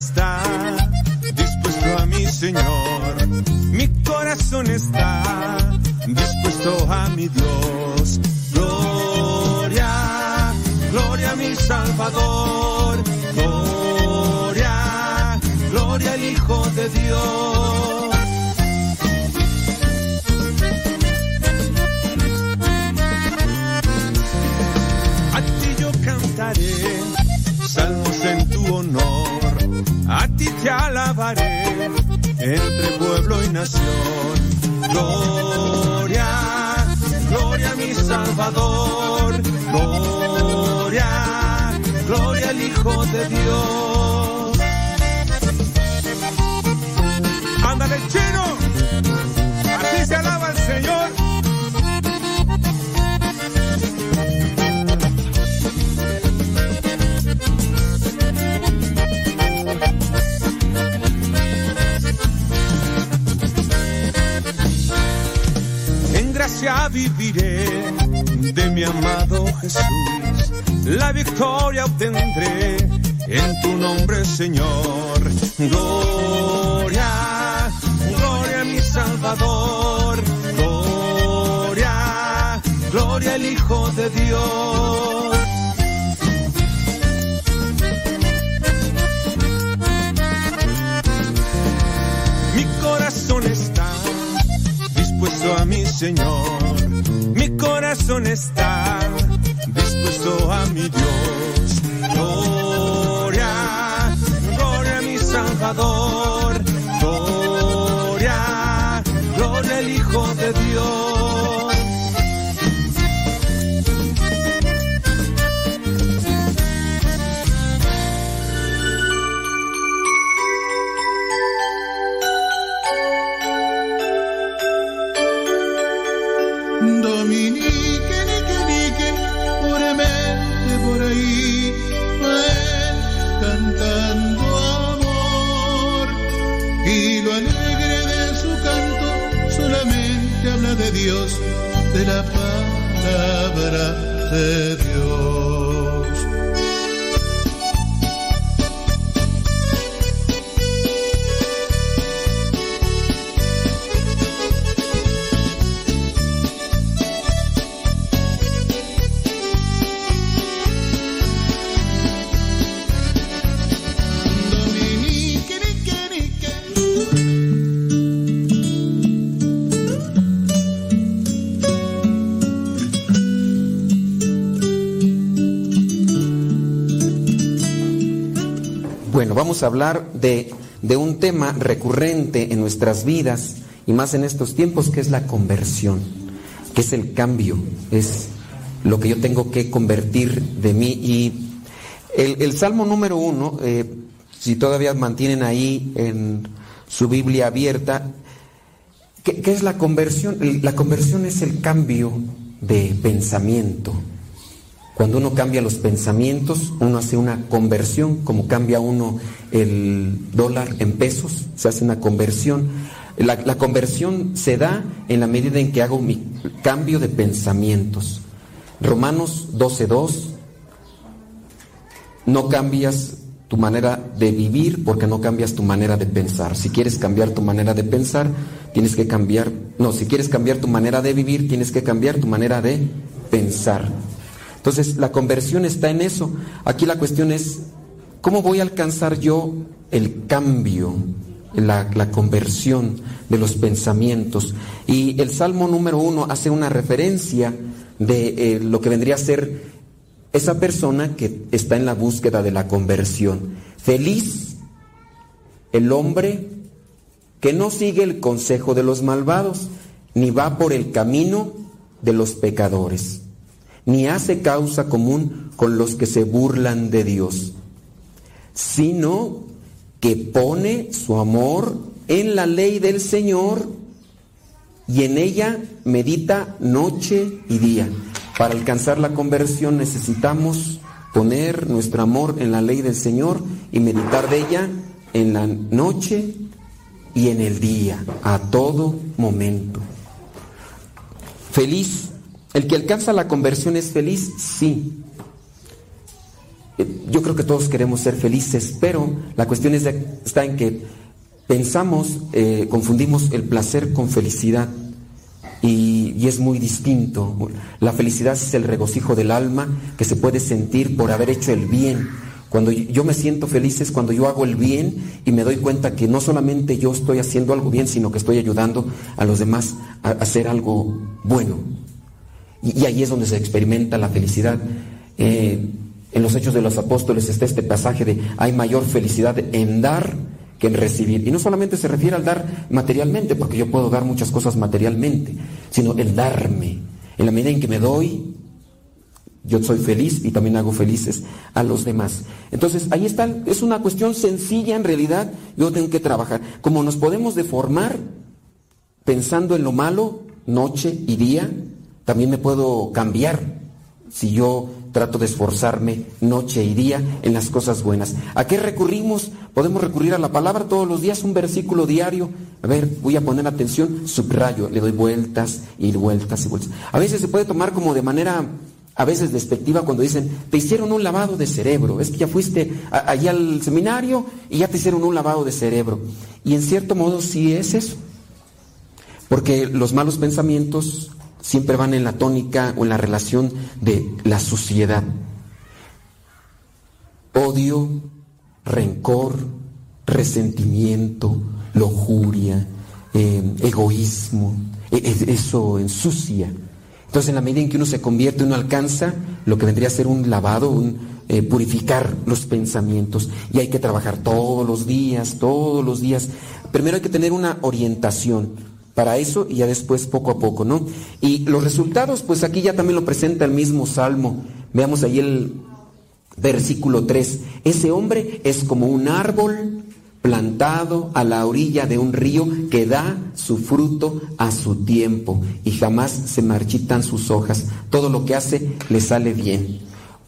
está dispuesto a mi Señor. Mi corazón está dispuesto a mi Dios. Gloria, gloria a mi Salvador. Gloria, gloria al Hijo de Dios. Ti te alabaré entre pueblo y nación. Gloria, gloria a mi Salvador. Gloria, gloria al Hijo de Dios. Ándale, chino. Así se alaba el Señor. Viviré de mi amado Jesús. La victoria obtendré en tu nombre, Señor. Gloria, gloria a mi Salvador. Gloria, gloria al Hijo de Dios. Señor. Mi corazón está dispuesto a mi Dios. Gloria, gloria a mi Salvador. Gloria, hablar de, de un tema recurrente en nuestras vidas y más en estos tiempos, que es la conversión, que es el cambio, es lo que yo tengo que convertir de mí. Y el, Salmo número uno, eh, si todavía mantienen ahí en su Biblia abierta, ¿qué, qué es la conversión? La conversión es el cambio de pensamiento. Cuando uno cambia los pensamientos, uno hace una conversión, como cambia uno el dólar en pesos, se hace una conversión. La, conversión se da en la medida en que hago mi cambio de pensamientos. Romanos 12.2, no cambias tu manera de vivir porque no cambias tu manera de pensar. Si quieres cambiar tu manera de pensar, tienes que cambiar, no, si quieres cambiar tu manera de vivir, tienes que cambiar tu manera de pensar. Entonces, la conversión está en eso. Aquí la cuestión es, ¿cómo voy a alcanzar yo el cambio, la, conversión de los pensamientos? Y el Salmo número uno hace una referencia de eh, lo que vendría a ser esa persona que está en la búsqueda de la conversión. Feliz el hombre que no sigue el consejo de los malvados, ni va por el camino de los pecadores, ni hace causa común con los que se burlan de Dios, sino que pone su amor en la ley del Señor y en ella medita noche y día. Para alcanzar la conversión necesitamos poner nuestro amor en la ley del Señor y meditar de ella en la noche y en el día, a todo momento. Feliz. El que alcanza la conversión es feliz, sí. eh, yo creo que todos queremos ser felices, pero la cuestión es está en que pensamos, eh, confundimos el placer con felicidad y, y, es muy distinto. La felicidad es el regocijo del alma que se puede sentir por haber hecho el bien. Cuando yo me siento feliz es cuando yo hago el bien y me doy cuenta que no solamente yo estoy haciendo algo bien, sino que estoy ayudando a los demás a hacer algo bueno. Y, ahí es donde se experimenta la felicidad. Eh, en los Hechos de los Apóstoles está este pasaje de hay mayor felicidad en dar que en recibir. Y no solamente se refiere al dar materialmente, porque yo puedo dar muchas cosas materialmente, sino el darme. En la medida en que me doy, yo soy feliz y también hago felices a los demás. Entonces, ahí está, es una cuestión sencilla en realidad, yo tengo que trabajar. Como nos podemos deformar pensando en lo malo, noche y día, también me puedo cambiar si yo trato de esforzarme noche y día en las cosas buenas. ¿A qué recurrimos? Podemos recurrir a la palabra todos los días, un versículo diario. A ver, voy a poner atención, subrayo, le doy vueltas y vueltas y vueltas. A veces se puede tomar como de manera a veces despectiva cuando dicen, te hicieron un lavado de cerebro, es que ya fuiste allá al seminario y ya te hicieron un lavado de cerebro. Y en cierto modo sí es eso, porque los malos pensamientos siempre van en la tónica o en la relación de la suciedad. Odio, rencor, resentimiento, lujuria, eh, egoísmo, e, eso ensucia. Entonces, en la medida en que uno se convierte, uno alcanza lo que vendría a ser un lavado, un eh, purificar los pensamientos. Y hay que trabajar todos los días, todos los días. Primero hay que tener una orientación para eso y ya después poco a poco, ¿no? Y los resultados, pues aquí ya también lo presenta el mismo Salmo. Veamos ahí el versículo 3. Ese hombre es como un árbol plantado a la orilla de un río que da su fruto a su tiempo y jamás se marchitan sus hojas. Todo lo que hace le sale bien.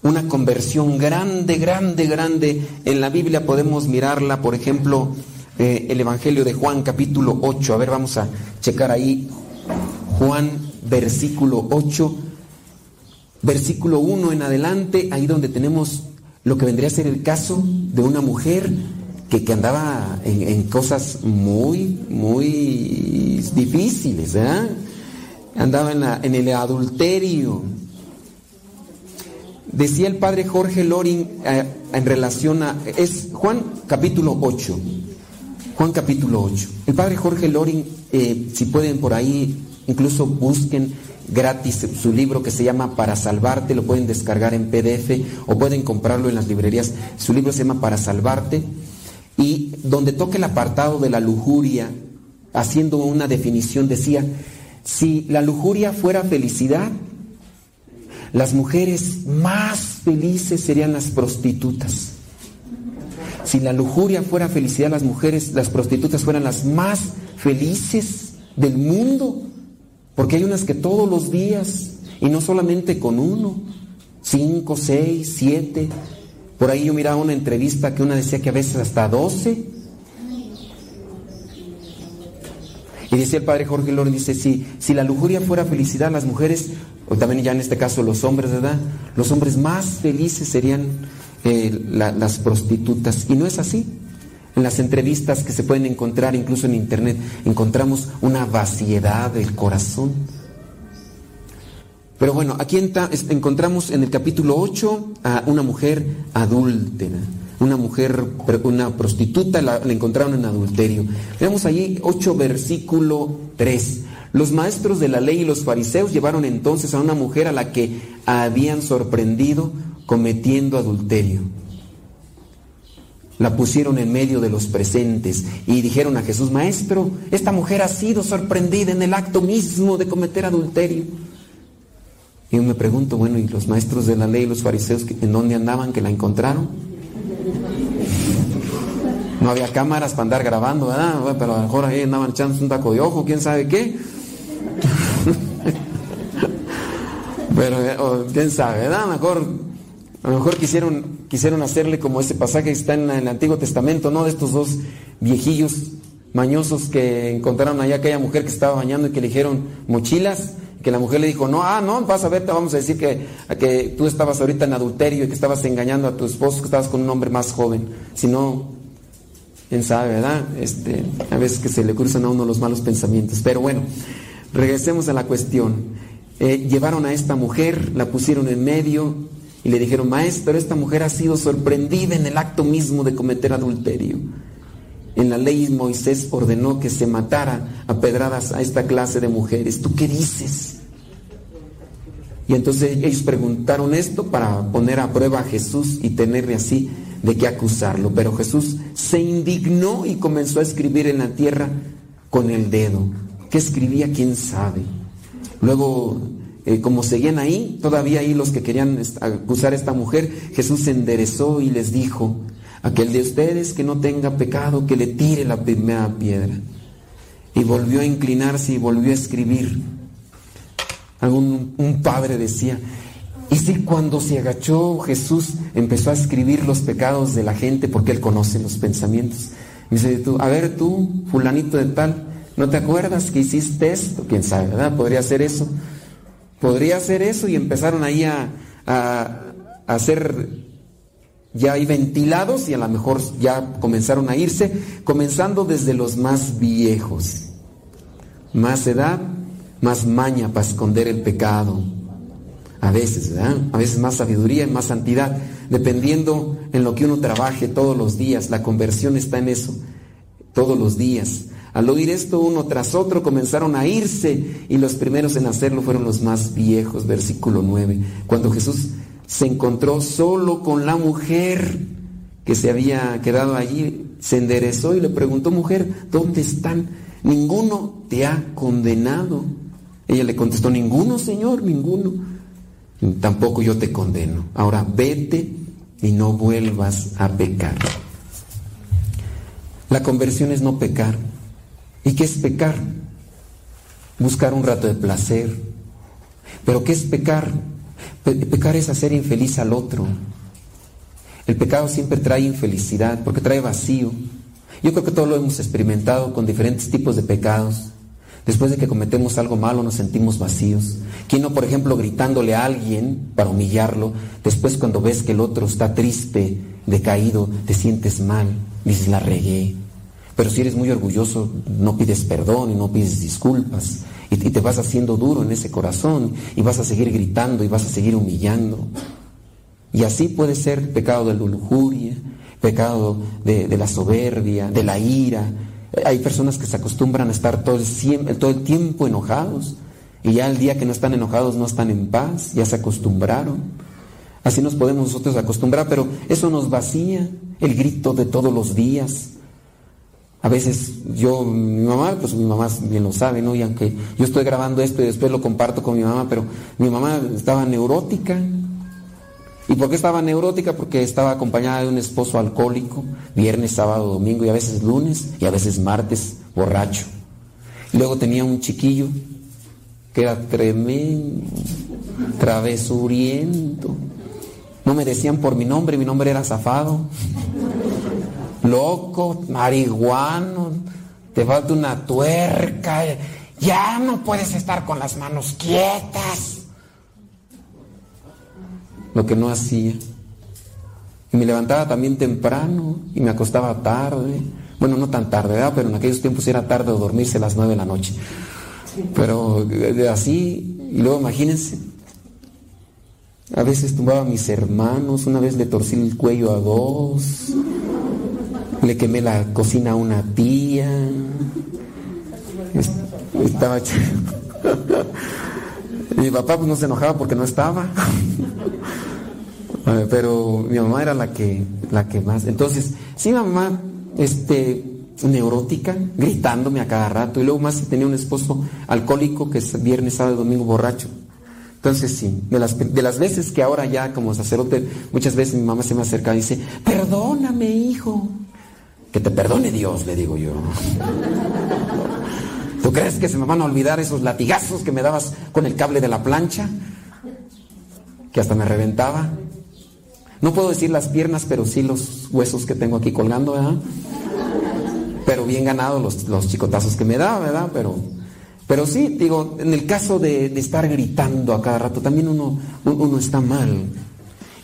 Una conversión grande, grande, grande. En la Biblia podemos mirarla, por ejemplo, eh, el Evangelio de Juan capítulo 8. A ver, vamos a checar ahí. Juan versículo 8, versículo 1 en adelante, ahí donde tenemos lo que vendría a ser el caso de una mujer que, andaba en, cosas muy, muy difíciles, ¿verdad? Andaba en, en, el adulterio. Decía el padre Jorge Loring eh, en relación a... Es Juan capítulo 8. Juan capítulo 8. El padre Jorge Loring, eh, si pueden por ahí, incluso busquen gratis su libro que se llama Para Salvarte, lo pueden descargar en PDF o pueden comprarlo en las librerías. Su libro se llama Para Salvarte y donde toca el apartado de la lujuria, haciendo una definición, decía, si la lujuria fuera felicidad, las mujeres más felices serían las prostitutas. Si la lujuria fuera felicidad, las mujeres, las prostitutas fueran las más felices del mundo. Porque hay unas que todos los días, y no solamente con uno, cinco, seis, siete, por ahí yo miraba una entrevista que una decía que a veces hasta 12. Y decía el padre Jorge Loren, dice, si, si la lujuria fuera felicidad, las mujeres, o también ya en este caso los hombres, ¿verdad? Los hombres más felices serían eh, las prostitutas. Y no es así. En las entrevistas que se pueden encontrar, incluso en internet, encontramos una vaciedad del corazón. Pero bueno, aquí encontramos en el capítulo 8 a una mujer adúltera, una mujer, una prostituta, la, encontraron en adulterio. Veamos allí 8 versículo 3. Los maestros de la ley y los fariseos llevaron entonces a una mujer a la que habían sorprendido cometiendo adulterio. La pusieron en medio de los presentes y dijeron a Jesús, Maestro, esta mujer ha sido sorprendida en el acto mismo de cometer adulterio. Y yo me pregunto, bueno, ¿y los maestros de la ley, los fariseos, en dónde andaban que la encontraron? No había cámaras para andar grabando, ¿verdad? pero a lo mejor ahí andaban echando un taco de ojo, quién sabe qué. pero, eh, quién sabe, ¿verdad? Mejor, a lo mejor quisieron, quisieron hacerle como ese pasaje que está en el Antiguo Testamento, ¿no? De estos dos viejillos mañosos que encontraron allá aquella mujer que estaba bañando y que le dijeron mochilas Que la mujer le dijo, no, ah, no, vas a ver, te vamos a decir que, que tú estabas ahorita en adulterio y que estabas engañando a tu esposo, que estabas con un hombre más joven. Si no, quién sabe, ¿verdad? Este, a veces que se le cruzan a uno los malos pensamientos. Pero bueno, regresemos a la cuestión. Eh, llevaron a esta mujer, la pusieron en medio y le dijeron, maestro, esta mujer ha sido sorprendida en el acto mismo de cometer adulterio. En la ley Moisés ordenó que se matara a pedradas a esta clase de mujeres. ¿Tú qué dices? Y entonces ellos preguntaron esto para poner a prueba a Jesús y tenerle así de qué acusarlo. Pero Jesús se indignó y comenzó a escribir en la tierra con el dedo. ¿Qué escribía? ¿Quién sabe? Luego, eh, como seguían ahí, todavía ahí los que querían acusar a esta mujer, Jesús se enderezó y les dijo, aquel de ustedes que no tenga pecado, que le tire la primera piedra. Y volvió a inclinarse y volvió a escribir. Algún, un padre decía, y si cuando se agachó Jesús empezó a escribir los pecados de la gente porque él conoce los pensamientos. Y dice tú, a ver tú, fulanito de tal, ¿no te acuerdas que hiciste esto? ¿Quién sabe, verdad? Podría ser eso. Podría ser eso y empezaron ahí a, a, a ser ya ahí ventilados y a lo mejor ya comenzaron a irse, comenzando desde los más viejos. Más edad, más maña para esconder el pecado. A veces, ¿verdad? A veces más sabiduría y más santidad, dependiendo en lo que uno trabaje todos los días. La conversión está en eso, todos los días. Al oír esto uno tras otro comenzaron a irse y los primeros en hacerlo fueron los más viejos, versículo 9. Cuando Jesús se encontró solo con la mujer que se había quedado allí, se enderezó y le preguntó, mujer, ¿dónde están? Ninguno te ha condenado. Ella le contestó, ninguno, Señor, ninguno. Tampoco yo te condeno. Ahora vete y no vuelvas a pecar. La conversión es no pecar. ¿Y qué es pecar? Buscar un rato de placer. ¿Pero qué es pecar? pecar es hacer infeliz al otro. El pecado siempre trae infelicidad porque trae vacío. Yo creo que todo lo hemos experimentado con diferentes tipos de pecados. Después de que cometemos algo malo nos sentimos vacíos. ¿Quién no, por ejemplo, gritándole a alguien para humillarlo? Después cuando ves que el otro está triste, decaído, te sientes mal, dices la regué. Pero si eres muy orgulloso, no pides perdón y no pides disculpas. Y te vas haciendo duro en ese corazón y vas a seguir gritando y vas a seguir humillando. Y así puede ser pecado de la lujuria, pecado de, la soberbia, de la ira. Hay personas que se acostumbran a estar todo el, todo el tiempo enojados y ya el día que no están enojados no están en paz, ya se acostumbraron. Así nos podemos nosotros acostumbrar, pero eso nos vacía el grito de todos los días, a veces yo, mi mamá, pues mi mamá bien lo sabe, ¿no? Y aunque yo estoy grabando esto y después lo comparto con mi mamá, pero mi mamá estaba neurótica. ¿Y por qué estaba neurótica? Porque estaba acompañada de un esposo alcohólico, viernes, sábado, domingo y a veces lunes y a veces martes, borracho. Luego tenía un chiquillo que era tremendo, travesuriento. No me decían por mi nombre, mi nombre era Zafado loco, marihuano, te falta una tuerca, ya no puedes estar con las manos quietas. Lo que no hacía. Y me levantaba también temprano y me acostaba tarde. Bueno, no tan tarde, ¿verdad? Pero en aquellos tiempos era tarde o dormirse a las nueve de la noche. Pero así, y luego imagínense, a veces tumbaba a mis hermanos, una vez le torcí el cuello a dos le quemé la cocina a una tía. Estaba Mi papá pues, no se enojaba porque no estaba. Pero mi mamá era la que, la que más. Entonces, sí, mamá, este, neurótica, gritándome a cada rato. Y luego más tenía un esposo alcohólico que es viernes, sábado, domingo borracho. Entonces sí, de las, de las veces que ahora ya como sacerdote, muchas veces mi mamá se me acerca y dice, perdóname hijo, que te perdone Dios, le digo yo. ¿Tú crees que se me van a olvidar esos latigazos que me dabas con el cable de la plancha? Que hasta me reventaba. No puedo decir las piernas, pero sí los huesos que tengo aquí colgando, ¿verdad? Pero bien ganado los, chicotazos que me daba, ¿verdad? Pero, Pero sí, digo, en el caso de, estar gritando a cada rato, también uno, uno está mal.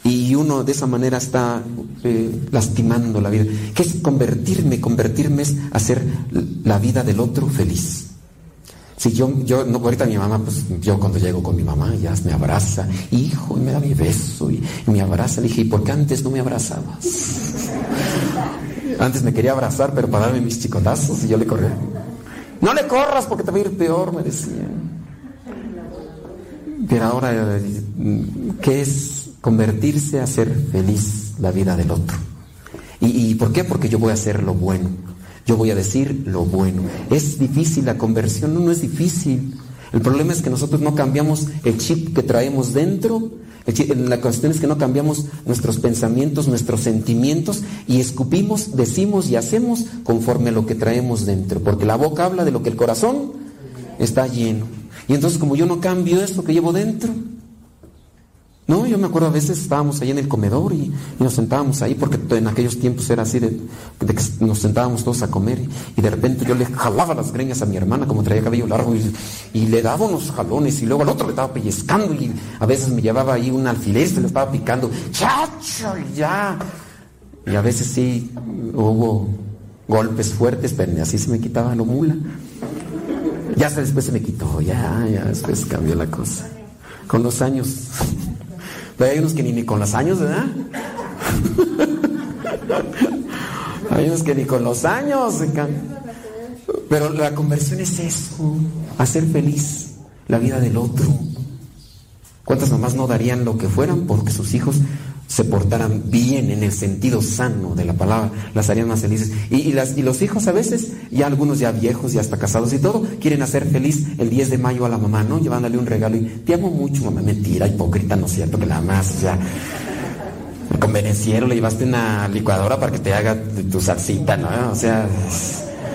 Y uno de esa manera está eh, lastimando la vida. ¿Qué es convertirme? Convertirme es hacer la vida del otro feliz. Si yo, yo, ahorita mi mamá, pues yo cuando llego con mi mamá, ya me abraza, hijo, y me da mi beso, y, me abraza. Le dije, ¿y por qué antes no me abrazabas? Antes me quería abrazar, pero para darme mis chicotazos, y yo le corría. No le corras porque te va a ir peor, me decía. Pero ahora, ¿qué es convertirse a ser feliz la vida del otro? ¿Y, ¿Y por qué? Porque yo voy a hacer lo bueno. Yo voy a decir lo bueno. ¿Es difícil la conversión? No, no es difícil. El problema es que nosotros no cambiamos el chip que traemos dentro. La cuestión es que no cambiamos nuestros pensamientos, nuestros sentimientos y escupimos, decimos y hacemos conforme a lo que traemos dentro. Porque la boca habla de lo que el corazón está lleno. Y entonces como yo no cambio esto que llevo dentro, no, yo me acuerdo a veces estábamos ahí en el comedor y, nos sentábamos ahí, porque en aquellos tiempos era así de, que nos sentábamos todos a comer y, de repente yo le jalaba las greñas a mi hermana como traía cabello largo y, le daba unos jalones y luego al otro le estaba pellizcando y a veces me llevaba ahí un alfiler y le estaba picando, chacho, ya. Y a veces sí hubo golpes fuertes, pero así se me quitaba lo mula. Ya después se me quitó, ya, ya después cambió la cosa. Con los años. Pero hay unos que ni, con los años, ¿verdad? hay unos que ni con los años Pero la conversión es eso, hacer feliz la vida del otro. ¿Cuántas mamás no darían lo que fueran porque sus hijos se portaran bien en el sentido sano de la palabra, las harían más felices. Y, las, y los hijos a veces, ya algunos ya viejos, ya hasta casados y todo, quieren hacer feliz el 10 de mayo a la mamá, ¿no? Llevándole un regalo y te amo mucho, mamá. Mentira, hipócrita, no es cierto que la amas, o sea, convenenciero, le llevaste una licuadora para que te haga tu salsita, ¿no? O sea,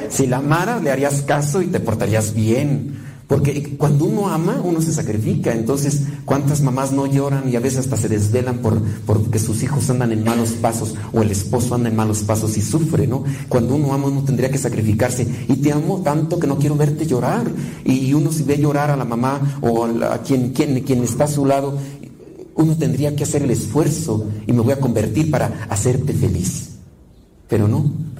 si la amara, le harías caso y te portarías bien. Porque cuando uno ama, uno se sacrifica. Entonces, ¿cuántas mamás no lloran y a veces hasta se desvelan por porque sus hijos andan en malos pasos o el esposo anda en malos pasos y sufre, ¿no? Cuando uno ama, uno tendría que sacrificarse. Y te amo tanto que no quiero verte llorar. Y uno si ve llorar a la mamá o a, quien, quien, quien está a su lado, uno tendría que hacer el esfuerzo y me voy a convertir para hacerte feliz. Pero no.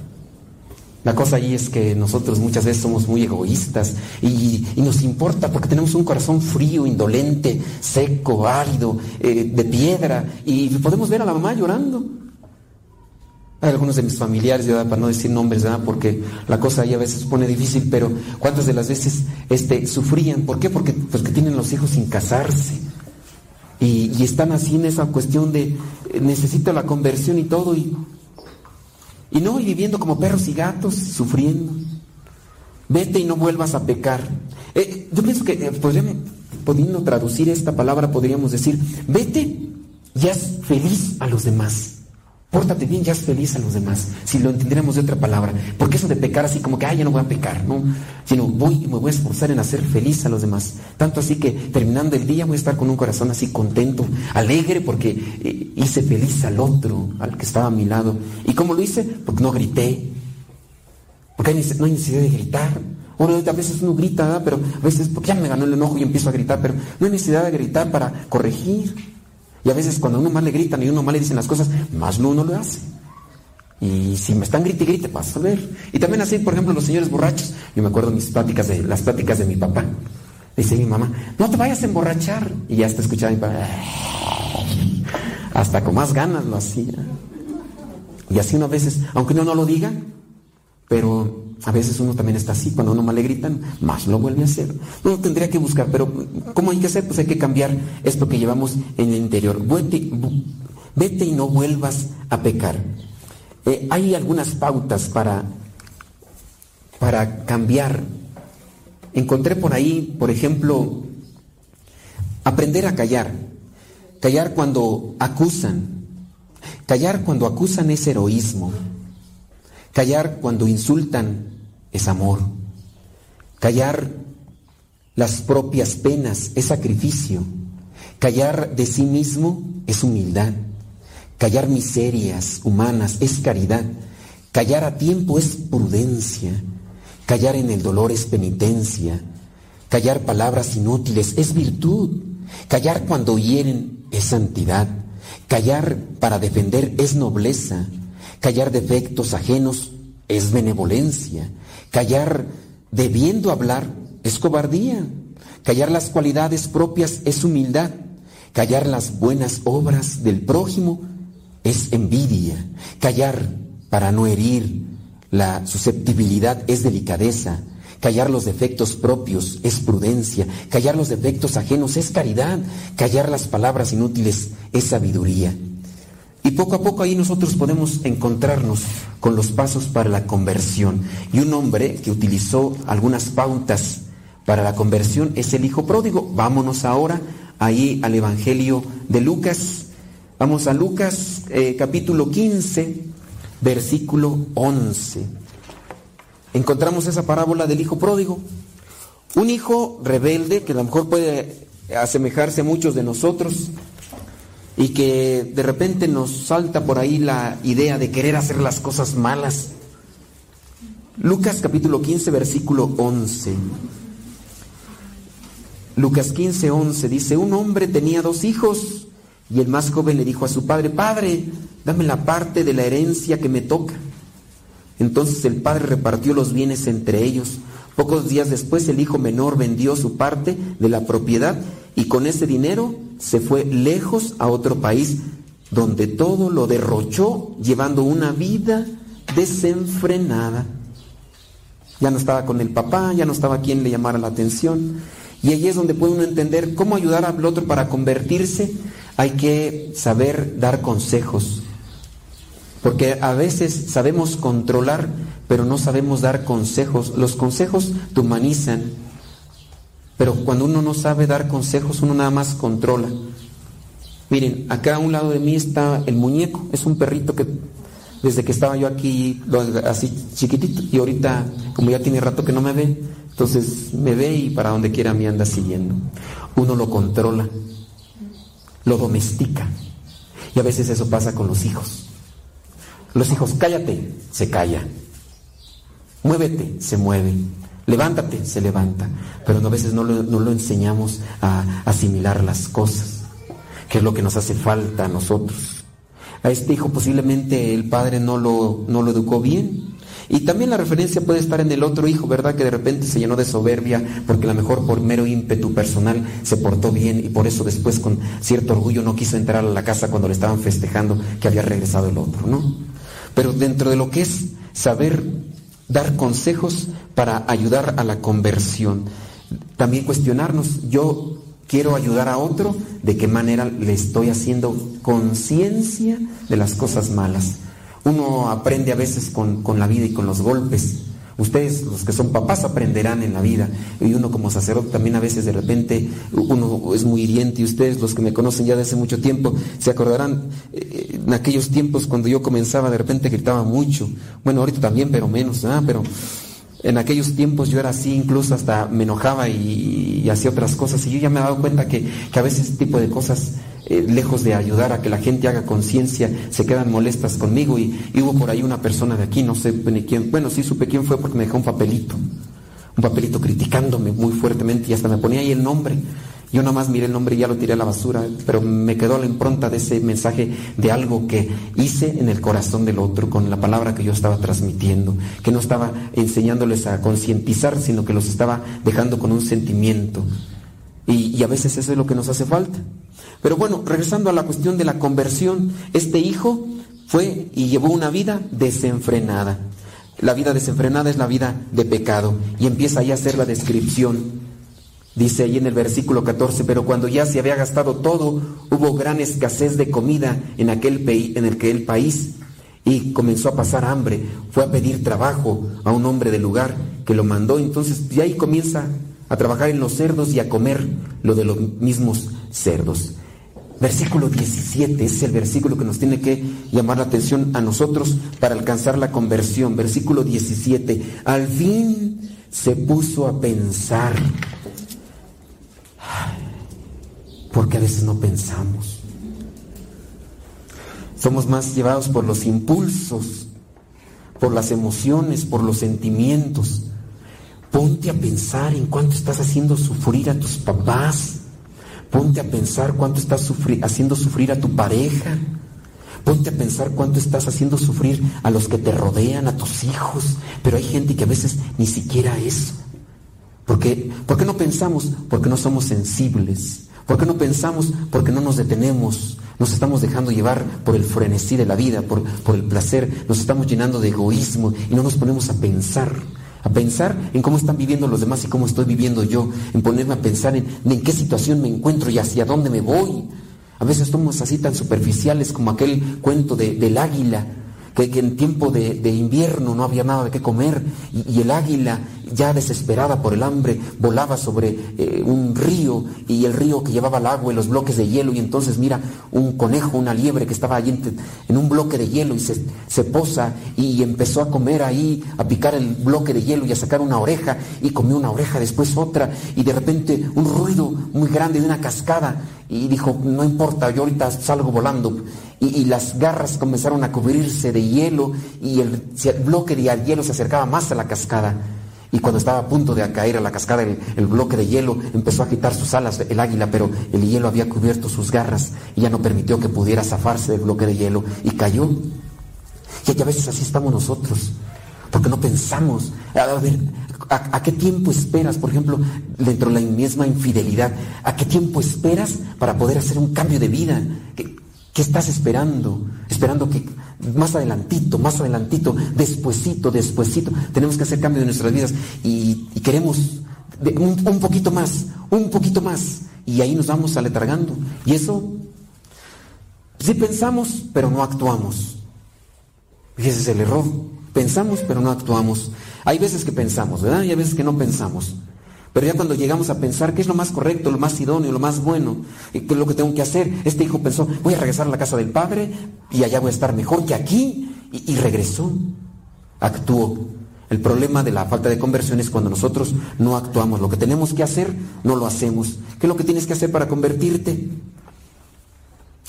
La cosa ahí es que nosotros muchas veces somos muy egoístas y, nos importa porque tenemos un corazón frío, indolente, seco, árido, eh, de piedra y podemos ver a la mamá llorando. Hay algunos de mis familiares, para no decir nombres, porque la cosa ahí a veces pone difícil, pero ¿cuántas de las veces este, sufrían? ¿Por qué? Porque, pues, que tienen los hijos sin casarse. Y, y están así en esa cuestión de eh, necesito la conversión y todo, y y no y viviendo como perros y gatos, sufriendo. Vete y no vuelvas a pecar. Eh, yo pienso que eh, podríamos, pudiendo traducir esta palabra, podríamos decir, vete y haz feliz a los demás. Pórtate bien, ya es feliz a los demás. Si lo entendiéramos de otra palabra. Porque eso de pecar así como que, ay, ya no voy a pecar, ¿no? Sino voy y me voy a esforzar en hacer feliz a los demás. Tanto así que terminando el día voy a estar con un corazón así contento, alegre, porque eh, hice feliz al otro, al que estaba a mi lado. ¿Y cómo lo hice? Porque no grité. Porque no hay necesidad de gritar. Bueno, a veces uno grita, pero a veces porque ya me ganó el enojo y empiezo a gritar, pero no hay necesidad de gritar para corregir. Y a veces cuando a uno más le gritan y uno más le dicen las cosas, más no uno lo hace. Y si me están grite y grite, vas a ver. Y también así, por ejemplo, los señores borrachos. Yo me acuerdo mis pláticas de, las pláticas de mi papá. Dice mi mamá, no te vayas a emborrachar. Y ya está escuchando mi papá. Hasta con más ganas lo hacía. Y así uno a veces, aunque uno no lo diga, pero a veces uno también está así, cuando uno más le gritan, más lo vuelve a hacer. Uno tendría que buscar, pero ¿cómo hay que hacer? Pues hay que cambiar esto que llevamos en el interior. Vete, y no vuelvas a pecar. Eh, hay algunas pautas para, para cambiar. Encontré por ahí, por ejemplo, aprender a callar. Callar cuando acusan. Callar cuando acusan es heroísmo. Callar cuando insultan es amor. Callar las propias penas es sacrificio. Callar de sí mismo es humildad. Callar miserias humanas es caridad. Callar a tiempo es prudencia. Callar en el dolor es penitencia. Callar palabras inútiles es virtud. Callar cuando hieren es santidad. Callar para defender es nobleza. Callar defectos ajenos es benevolencia. Callar debiendo hablar es cobardía. Callar las cualidades propias es humildad. Callar las buenas obras del prójimo es envidia. Callar para no herir la susceptibilidad es delicadeza. Callar los defectos propios es prudencia. Callar los defectos ajenos es caridad. Callar las palabras inútiles es sabiduría. Y poco a poco ahí nosotros podemos encontrarnos con los pasos para la conversión. Y un hombre que utilizó algunas pautas para la conversión es el Hijo Pródigo. Vámonos ahora ahí al Evangelio de Lucas. Vamos a Lucas eh, capítulo 15, versículo 11 encontramos esa parábola del hijo pródigo. Un hijo rebelde, que a lo mejor puede asemejarse a muchos de nosotros, y que de repente nos salta por ahí la idea de querer hacer las cosas malas. Lucas capítulo 15, versículo 11. Lucas 15, 11 dice, un hombre tenía dos hijos y el más joven le dijo a su padre, Padre, dame la parte de la herencia que me toca. Entonces el padre repartió los bienes entre ellos. Pocos días después el hijo menor vendió su parte de la propiedad y con ese dinero se fue lejos a otro país donde todo lo derrochó llevando una vida desenfrenada. Ya no estaba con el papá, ya no estaba quien le llamara la atención. Y allí es donde puede uno entender cómo ayudar al otro para convertirse. Hay que saber dar consejos, porque a veces sabemos controlar, pero no sabemos dar consejos. Los consejos te humanizan, pero cuando uno no sabe dar consejos, uno nada más controla. Miren, acá a un lado de mí está el muñeco, es un perrito que desde que estaba yo aquí, así chiquitito, y ahorita, como ya tiene rato que no me ve, entonces me ve y para donde quiera me anda siguiendo. Uno lo controla, lo domestica, y a veces eso pasa con los hijos. Los hijos, cállate, se calla. Muévete, se mueve. Levántate, se levanta. Pero a veces no lo, no lo enseñamos a asimilar las cosas, que es lo que nos hace falta a nosotros. A este hijo posiblemente el padre no lo, no lo educó bien. Y también la referencia puede estar en el otro hijo, ¿verdad? Que de repente se llenó de soberbia porque a lo mejor por mero ímpetu personal se portó bien y por eso después con cierto orgullo no quiso entrar a la casa cuando le estaban festejando que había regresado el otro, ¿no? pero dentro de lo que es saber dar consejos para ayudar a la conversión. También cuestionarnos, yo quiero ayudar a otro, de qué manera le estoy haciendo conciencia de las cosas malas. Uno aprende a veces con, con la vida y con los golpes, Ustedes, los que son papás, aprenderán en la vida. Y uno como sacerdote también a veces de repente uno es muy hiriente y ustedes, los que me conocen ya de hace mucho tiempo, se acordarán eh, en aquellos tiempos cuando yo comenzaba, de repente gritaba mucho. Bueno, ahorita también, pero menos, ¿ah? Pero en aquellos tiempos yo era así, incluso hasta me enojaba y, hacía otras cosas. Y yo ya me he dado cuenta que, que a veces este tipo de cosas eh, lejos de ayudar a que la gente haga conciencia, se quedan molestas conmigo y, hubo por ahí una persona de aquí, no sé ni quién, bueno, sí supe quién fue porque me dejó un papelito, un papelito criticándome muy fuertemente y hasta me ponía ahí el nombre. Yo nada más miré el nombre y ya lo tiré a la basura, pero me quedó la impronta de ese mensaje de algo que hice en el corazón del otro con la palabra que yo estaba transmitiendo, que no estaba enseñándoles a concientizar, sino que los estaba dejando con un sentimiento. Y a veces eso es lo que nos hace falta. Pero bueno, regresando a la cuestión de la conversión, este hijo fue y llevó una vida desenfrenada. La vida desenfrenada es la vida de pecado. Y empieza ahí a hacer la descripción. Dice ahí en el versículo 14, pero cuando ya se había gastado todo, hubo gran escasez de comida en aquel, en el país y comenzó a pasar hambre. Fue a pedir trabajo a un hombre del lugar que lo mandó. Entonces, de ahí comienza a trabajar en los cerdos y a comer lo de los mismos cerdos. Versículo 17 es el versículo que nos tiene que llamar la atención a nosotros para alcanzar la conversión. Versículo 17. Al fin se puso a pensar. Porque a veces no pensamos. Somos más llevados por los impulsos, por las emociones, por los sentimientos. Ponte a pensar en cuánto estás haciendo sufrir a tus papás. Ponte a pensar cuánto estás haciendo sufrir a tu pareja. Ponte a pensar cuánto estás haciendo sufrir a los que te rodean, a tus hijos. Pero hay gente que a veces ni siquiera eso. ¿Por qué, ¿Por qué no pensamos? Porque no somos sensibles. ¿Por qué no pensamos? Porque no nos detenemos. Nos estamos dejando llevar por el frenesí de la vida, por, por el placer. Nos estamos llenando de egoísmo y no nos ponemos a pensar. A pensar en cómo están viviendo los demás y cómo estoy viviendo yo. En ponerme a pensar en, en qué situación me encuentro y hacia dónde me voy. A veces somos así tan superficiales como aquel cuento del águila, que, en tiempo de, invierno no había nada de qué comer y el águila ya desesperada por el hambre, volaba sobre eh, un río y el río que llevaba el agua y los bloques de hielo y entonces mira un conejo, una liebre que estaba allí en, un bloque de hielo y se, se, posa y empezó a comer ahí, a picar el bloque de hielo y a sacar una oreja y comió una oreja, después otra y de repente un ruido muy grande de una cascada y dijo, no importa, yo ahorita salgo volando. Y, las garras comenzaron a cubrirse de hielo y el, bloque de hielo se acercaba más a la cascada. Y cuando estaba a punto de caer a la cascada el, bloque de hielo, empezó a agitar sus alas el águila, pero el hielo había cubierto sus garras y ya no permitió que pudiera zafarse del bloque de hielo y cayó. Y a veces así estamos nosotros, porque no pensamos. A ver, ¿a, qué tiempo esperas, por ejemplo, dentro de la misma infidelidad? ¿A qué tiempo esperas para poder hacer un cambio de vida? ¿Qué estás esperando? Esperando que más adelantito, más adelantito, despuesito, despuesito, tenemos que hacer cambio de nuestras vidas y, queremos un, poquito más, un poquito más, y ahí nos vamos aletargando. Y eso, sí pensamos, pero no actuamos. Ese es el error. Pensamos, pero no actuamos. Hay veces que pensamos, ¿verdad? Y hay veces que no pensamos. Pero ya cuando llegamos a pensar qué es lo más correcto, lo más idóneo, lo más bueno, qué es lo que tengo que hacer, este hijo pensó, voy a regresar a la casa del padre y allá voy a estar mejor que aquí. Y, regresó, actuó. El problema de la falta de conversión es cuando nosotros no actuamos. Lo que tenemos que hacer, no lo hacemos. ¿Qué es lo que tienes que hacer para convertirte?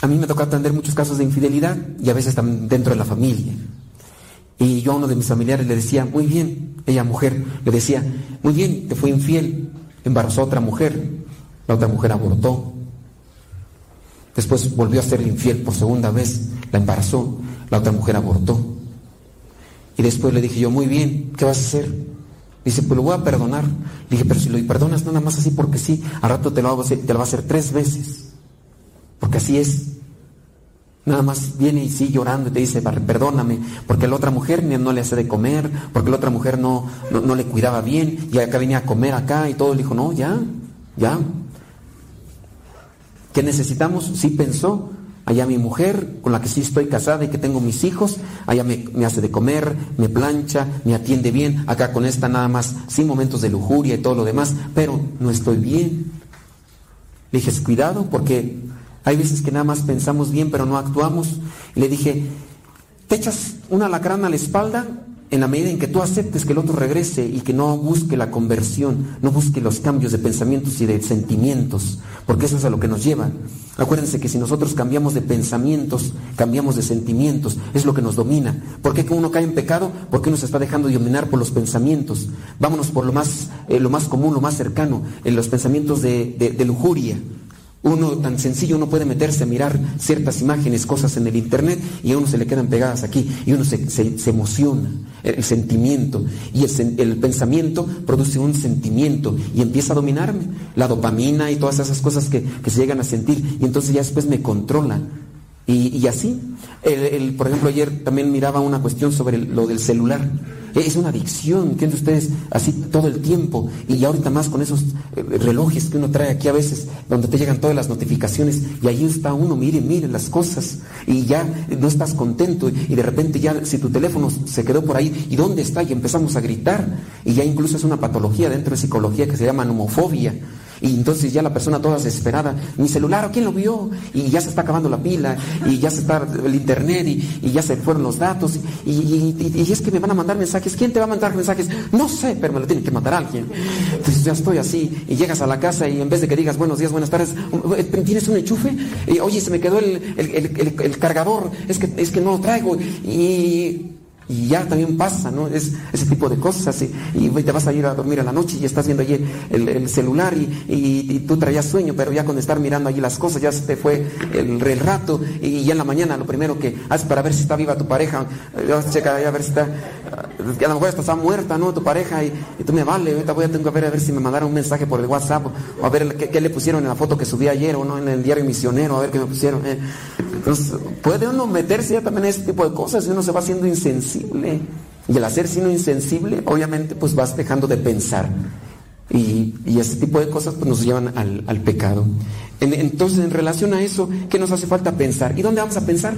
A mí me toca atender muchos casos de infidelidad y a veces también dentro de la familia. Y yo a uno de mis familiares le decía, muy bien, ella mujer, le decía, muy bien, te fue infiel, embarazó a otra mujer, la otra mujer abortó. Después volvió a ser infiel por segunda vez, la embarazó, la otra mujer abortó. Y después le dije yo, muy bien, ¿qué vas a hacer? Dice, pues lo voy a perdonar. Le dije, pero si lo perdonas nada más así porque sí, al rato te lo, te lo va a hacer tres veces. Porque así es. Nada más viene y sigue llorando y te dice, perdóname, porque la otra mujer no le hace de comer, porque la otra mujer no, no, le cuidaba bien, y acá venía a comer acá y todo. Le dijo, no, ya, ya. ¿Qué necesitamos? Sí pensó, allá mi mujer, con la que sí estoy casada y que tengo mis hijos, allá me, me, hace de comer, me plancha, me atiende bien, acá con esta nada más, sin momentos de lujuria y todo lo demás, pero no estoy bien. Le dije, cuidado, porque hay veces que nada más pensamos bien, pero no actuamos. Y le dije, te echas una lacrana a la espalda en la medida en que tú aceptes que el otro regrese y que no busque la conversión, no busque los cambios de pensamientos y de sentimientos, porque eso es a lo que nos lleva. Acuérdense que si nosotros cambiamos de pensamientos, cambiamos de sentimientos, es lo que nos domina. ¿Por qué uno cae en pecado? Porque uno se está dejando dominar por los pensamientos. Vámonos por lo más, eh, lo más común, lo más cercano, en los pensamientos de lujuria uno tan sencillo, uno puede meterse a mirar ciertas imágenes, cosas en el internet y a uno se le quedan pegadas aquí y uno se, emociona, el, sentimiento y el, pensamiento produce un sentimiento y empieza a dominarme, la dopamina y todas esas cosas que, se llegan a sentir y entonces ya después me controlan. Y, así, el, por ejemplo, ayer también miraba una cuestión sobre lo del celular. Es una adicción, que ustedes así todo el tiempo. Y ahorita más con esos eh, relojes que uno trae aquí a veces, donde te llegan todas las notificaciones. Y ahí está uno, mire, mire las cosas. Y ya no estás contento. Y de repente ya, si tu teléfono se quedó por ahí, ¿y dónde está? Y empezamos a gritar. Y ya incluso es una patología dentro de psicología que se llama nomofobia y entonces ya la persona toda desesperada, mi celular, ¿quién lo vio? Y ya se está acabando la pila, y ya se está el internet, y, ya se fueron los datos, y, es que me van a mandar mensajes. ¿Quién te va a mandar mensajes? No sé, pero me lo tiene que mandar alguien. Entonces ya estoy así, y llegas a la casa y en vez de que digas buenos días, buenas tardes, ¿tienes un enchufe? oye, se me quedó el, cargador, es que, es que no lo traigo. Y y ya también pasa, ¿no? Es ese tipo de cosas y, y te vas a ir a dormir a la noche y estás viendo allí el, celular y, tú traías sueño, pero ya con estar mirando allí las cosas ya se te fue el, el rato y ya en la mañana lo primero que haces para ver si está viva tu pareja, vas a checar a ver si está, a lo mejor está muerta, ¿no? Tu pareja y, tú me vale, ahorita voy a tengo que ver a ver si me mandaron un mensaje por el WhatsApp o a ver qué, le pusieron en la foto que subí ayer o no en el diario misionero, a ver qué me pusieron. Eh. Entonces, puede uno meterse ya también en ese tipo de cosas y uno se va haciendo insensible. Y el hacer sino insensible, obviamente, pues vas dejando de pensar. Y, ese tipo de cosas pues, nos llevan al, pecado. entonces, en relación a eso, ¿qué nos hace falta pensar? ¿Y dónde vamos a pensar?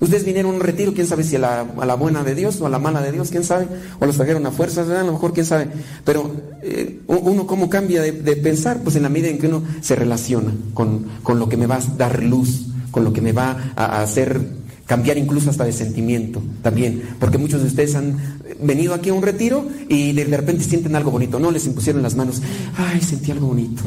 Ustedes vinieron a un retiro, quién sabe si a la, buena de Dios o a la mala de Dios, quién sabe, o los trajeron a fuerzas, a lo mejor quién sabe. Pero eh, uno cómo cambia de, pensar, pues en la medida en que uno se relaciona con, con, lo que me va a dar luz, con lo que me va a hacer cambiar incluso hasta de sentimiento también, porque muchos de ustedes han venido aquí a un retiro y de, repente sienten algo bonito, no les impusieron las manos, ay, sentí algo bonito,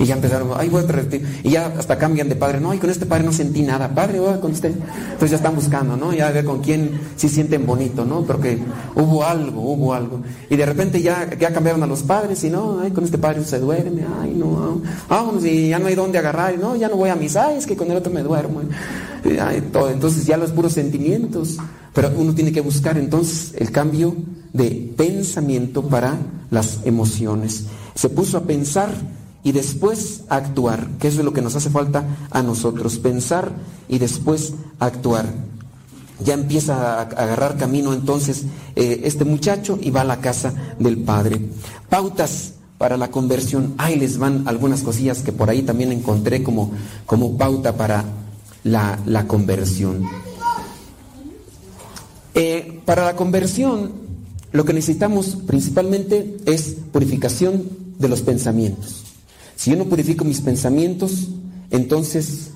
y ya empezaron, ay, voy a retiro, y ya hasta cambian de padre, no, ay, con este padre no sentí nada, padre, voy con usted, entonces ya están buscando, ¿no? Ya ver con quién sí sienten bonito, ¿no? Porque hubo algo, hubo algo, y de repente ya, ya cambiaron a los padres y no, ay, con este padre se duerme, ay, no, vamos, y ya no hay dónde agarrar, no, ya no voy a misa, ay, es que con el otro me duermo, ay, todo, entonces ya los puros sentimientos, pero uno tiene que buscar entonces el cambio de pensamiento para las emociones. Se puso a pensar y después a actuar, que eso es lo que nos hace falta a nosotros, pensar y después actuar. Ya empieza a agarrar camino entonces eh, este muchacho y va a la casa del padre. Pautas para la conversión. Ahí les van algunas cosillas que por ahí también encontré como, como pauta para la, la conversión. Eh, para la conversión, lo que necesitamos principalmente es purificación de los pensamientos. Si yo no purifico mis pensamientos, entonces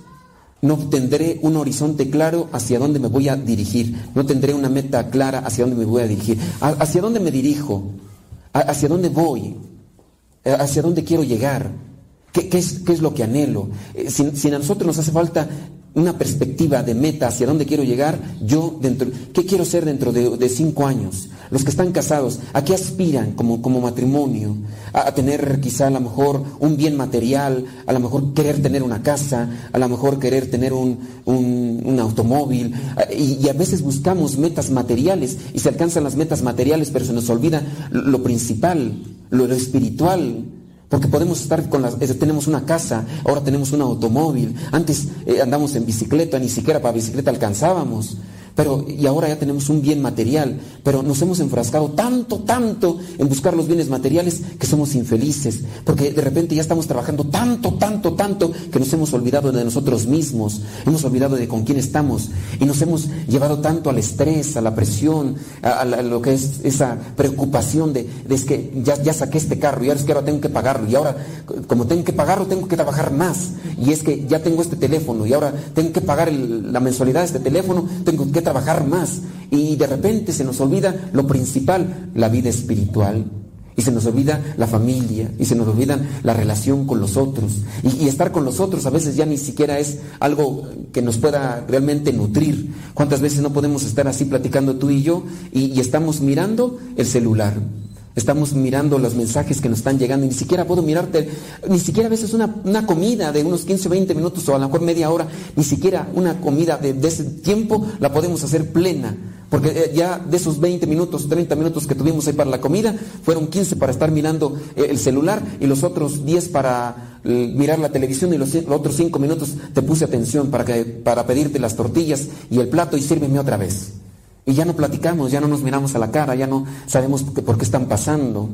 no tendré un horizonte claro hacia dónde me voy a dirigir, no tendré una meta clara hacia dónde me voy a dirigir, hacia dónde me dirijo, hacia dónde voy, hacia dónde quiero llegar, qué, es, qué es, lo que anhelo. Eh, si a nosotros nos hace falta una perspectiva de meta hacia dónde quiero llegar, yo dentro, ¿qué quiero ser dentro de, cinco años? Los que están casados, ¿a qué aspiran como, como matrimonio? A, tener quizá a lo mejor un bien material, a lo mejor querer tener una casa, a lo mejor querer tener un, un, automóvil. Y, a veces buscamos metas materiales y se alcanzan las metas materiales, pero se nos olvida lo, principal, lo espiritual, porque podemos estar con las, tenemos una casa, ahora tenemos un automóvil, antes eh, andamos en bicicleta, ni siquiera para bicicleta alcanzábamos. Pero, y ahora ya tenemos un bien material, pero nos hemos enfrascado tanto, tanto en buscar los bienes materiales que somos infelices, porque de repente ya estamos trabajando tanto, tanto, tanto que nos hemos olvidado de nosotros mismos, hemos olvidado de con quién estamos y nos hemos llevado tanto al estrés, a la presión, a, lo que es esa preocupación de, es que ya, ya saqué este carro y ahora es que ahora tengo que pagarlo y ahora como tengo que pagarlo tengo que trabajar más y es que ya tengo este teléfono y ahora tengo que pagar la mensualidad de este teléfono, tengo que trabajar más y de repente se nos olvida lo principal, la vida espiritual. Y se nos olvida la familia, y se nos olvida la relación con los otros. Y, estar con los otros a veces ya ni siquiera es algo que nos pueda realmente nutrir. ¿Cuántas veces no podemos estar así platicando tú y yo y estamos mirando el celular? Estamos mirando los mensajes que nos están llegando y ni siquiera puedo mirarte, ni siquiera a veces una, una comida de unos 15 o 20 minutos o a lo mejor media hora, ni siquiera una comida de, ese tiempo la podemos hacer plena. Porque eh, ya de esos 20 minutos, 30 minutos que tuvimos ahí para la comida, fueron 15 para estar mirando eh, el celular y los otros 10 para eh, mirar la televisión y los, otros 5 minutos te puse atención para, que, para pedirte las tortillas y el plato y sírveme otra vez. Y ya no platicamos, ya no nos miramos a la cara, ya no sabemos por qué, están pasando.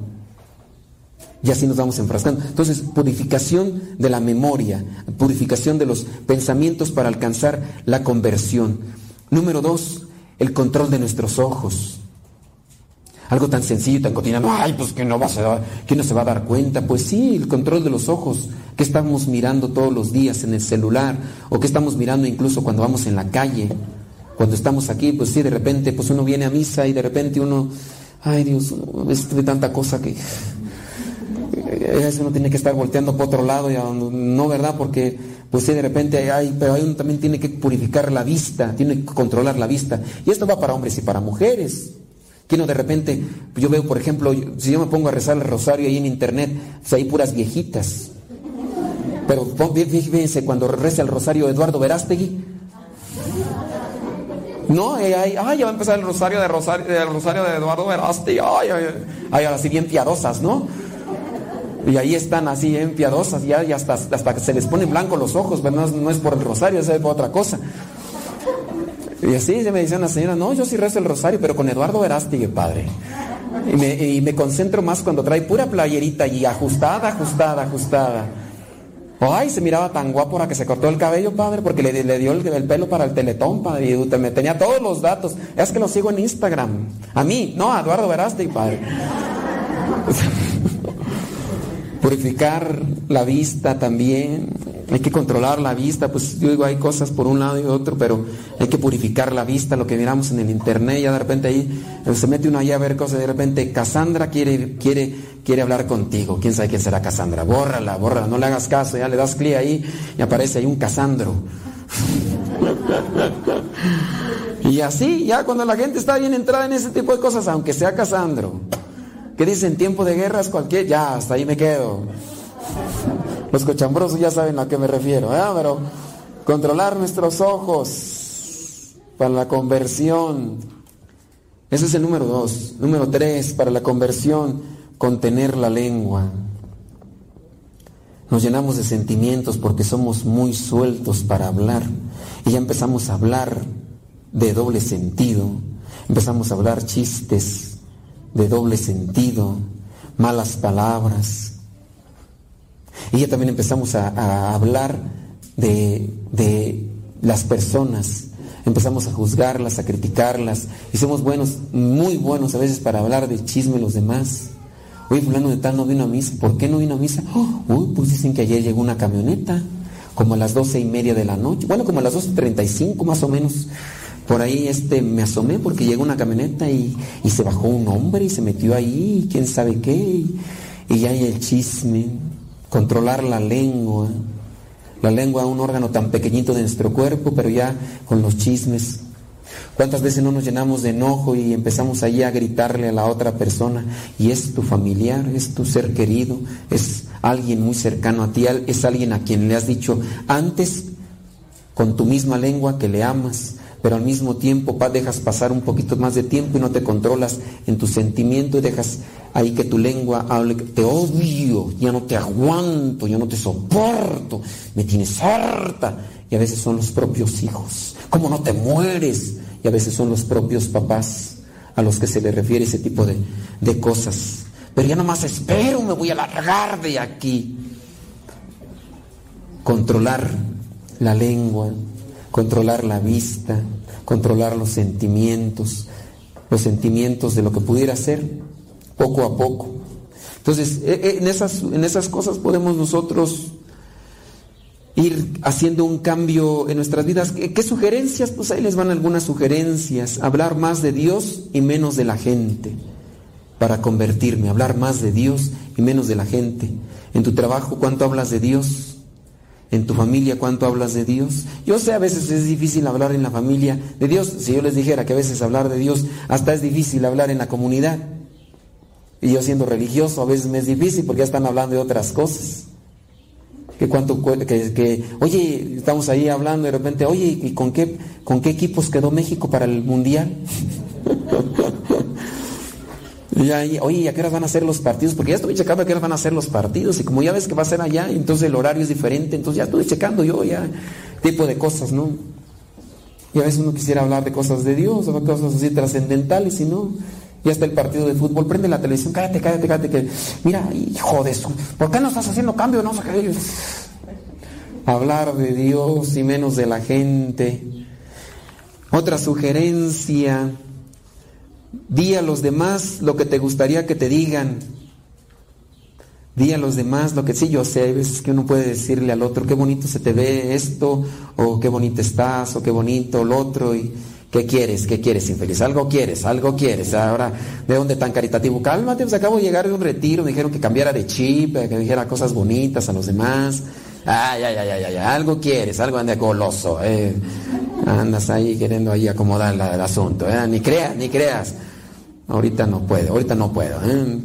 Y así nos vamos enfrascando. Entonces, purificación de la memoria, purificación de los pensamientos para alcanzar la conversión. Número dos, el control de nuestros ojos. Algo tan sencillo, tan cotidiano. Ay, pues que no, vas a, que no se va a dar cuenta. Pues sí, el control de los ojos. ¿Qué estamos mirando todos los días en el celular? ¿O qué estamos mirando incluso cuando vamos en la calle? Cuando estamos aquí, pues sí, de repente, pues uno viene a misa y de repente uno, ay Dios, es de tanta cosa que eh, uno tiene que estar volteando por otro lado, y no, ¿verdad? Porque, pues sí, de repente hay, pero uno también tiene que purificar la vista, tiene que controlar la vista. Y esto va para hombres y para mujeres. Que no de repente, yo veo, por ejemplo, si yo me pongo a rezar el rosario ahí en internet, pues hay puras viejitas. Pero fíjense, cuando reza el rosario Eduardo Verástegui, no, ay, ay, ya va a empezar el rosario de rosario, el rosario de Eduardo Verástegui, ay, ay, ay, así bien piadosas, ¿no? Y ahí están así bien piadosas, ya, y hasta, hasta que se les ponen blancos los ojos, pero no, es por el rosario, es por otra cosa. Y así me decían la señora, no, yo sí rezo el rosario, pero con Eduardo Verástegui, padre. Y me concentro más cuando trae pura playerita y ajustada, ajustada, ajustada. Ay, se miraba tan guapo ahora que se cortó el cabello, padre, porque le, le dio el, pelo para el teletón, padre, y me tenía todos los datos. Es que lo sigo en Instagram. A mí, no, a Eduardo Verástegui, padre. Purificar la vista también. Hay que controlar la vista, pues yo digo, hay cosas por un lado y otro, pero hay que purificar la vista, lo que miramos en el internet, ya de repente ahí se mete uno ahí a ver cosas, de repente Cassandra quiere, quiere, quiere hablar contigo, quién sabe quién será Cassandra, bórrala, bórrala, no le hagas caso, ya le das clic ahí y aparece ahí un Casandro. y así, ya cuando la gente está bien entrada en ese tipo de cosas, aunque sea Casandro, ¿qué dicen? Tiempo de guerras, cualquier, ya, hasta ahí me quedo. Los cochambrosos ya saben a qué me refiero, pero controlar nuestros ojos para la conversión. Ese es el número dos. Número tres, para la conversión, contener la lengua. Nos llenamos de sentimientos porque somos muy sueltos para hablar. Y ya empezamos a hablar de doble sentido. Empezamos a hablar chistes de doble sentido, malas palabras, y ya también empezamos a, hablar de, las personas, empezamos a juzgarlas, a criticarlas, y somos buenos, muy buenos a veces para hablar de chisme los demás. Oye, fulano de tal no vino a misa, ¿por qué no vino a misa? Oh, uy, pues dicen que ayer llegó una camioneta, como a las doce y media de la noche, bueno, como a las doce treinta y cinco más o menos. Por ahí este, me asomé porque llegó una camioneta y, se bajó un hombre y se metió ahí, y quién sabe qué, y, y ya hay el chisme controlar la lengua. La lengua, un órgano tan pequeñito de nuestro cuerpo, pero ya con los chismes. ¿Cuántas veces no nos llenamos de enojo y empezamos ahí a gritarle a la otra persona? Y es tu familiar, es tu ser querido, es alguien muy cercano a ti, es alguien a quien le has dicho antes con tu misma lengua que le amas, pero al mismo tiempo dejas pasar un poquito más de tiempo y no te controlas en tu sentimiento y dejas ahí que tu lengua hable, te odio, ya no te aguanto, ya no te soporto, me tienes harta. Y a veces son los propios hijos. ¿Cómo no te mueres? Y a veces son los propios papás a los que se le refiere ese tipo de, de cosas. Pero ya nomás espero, me voy a largar de aquí. Controlar la lengua, controlar la vista, controlar los sentimientos, los sentimientos de lo que pudiera ser, poco a poco. Entonces, e, e, en esas, en esas cosas podemos nosotros ir haciendo un cambio en nuestras vidas. ¿Qué, sugerencias? Pues ahí les van algunas sugerencias. Hablar más de Dios y menos de la gente para convertirme. Hablar más de Dios y menos de la gente. En tu trabajo, ¿cuánto hablas de Dios? En tu familia cuánto hablas de Dios. Yo sé, a veces es difícil hablar en la familia de Dios. Si yo les dijera que a veces hablar de Dios hasta es difícil hablar en la comunidad. Y yo siendo religioso a veces me es difícil porque ya están hablando de otras cosas. Que cuánto que, que oye, estamos ahí hablando de repente, oye, ¿y con qué con qué equipos quedó México para el mundial? Y ahí, oye, ¿a qué horas van a ser los partidos? Porque ya estoy checando a qué horas van a ser los partidos. Y como ya ves que va a ser allá, entonces el horario es diferente. Entonces ya estoy checando yo ya tipo de cosas, ¿no? Y a veces uno quisiera hablar de cosas de Dios, o cosas así trascendentales, y no. Ya está el partido de fútbol, prende la televisión, cállate, cállate, cállate, que mira, hijo de eso, ¿por qué no estás haciendo cambio? No. Hablar de Dios y menos de la gente. Otra sugerencia, Di a los demás lo que te gustaría que te digan. Di a los demás lo que sí, yo sé, hay veces que uno puede decirle al otro, qué bonito se te ve esto, o qué bonito estás, o qué bonito lo otro, y, ¿Qué quieres? ¿Qué quieres, infeliz? Algo quieres, algo quieres. Ahora, ¿de dónde tan caritativo? Cálmate, pues acabo de llegar de un retiro, me dijeron que cambiara de chip, que dijera cosas bonitas a los demás. Ay, ay, ay, ay, ay, algo quieres, algo ande goloso. Eh. Andas ahí queriendo ahí acomodar el asunto. Eh. Ni creas, ni creas. Ahorita no puedo, ahorita no puedo. Eh.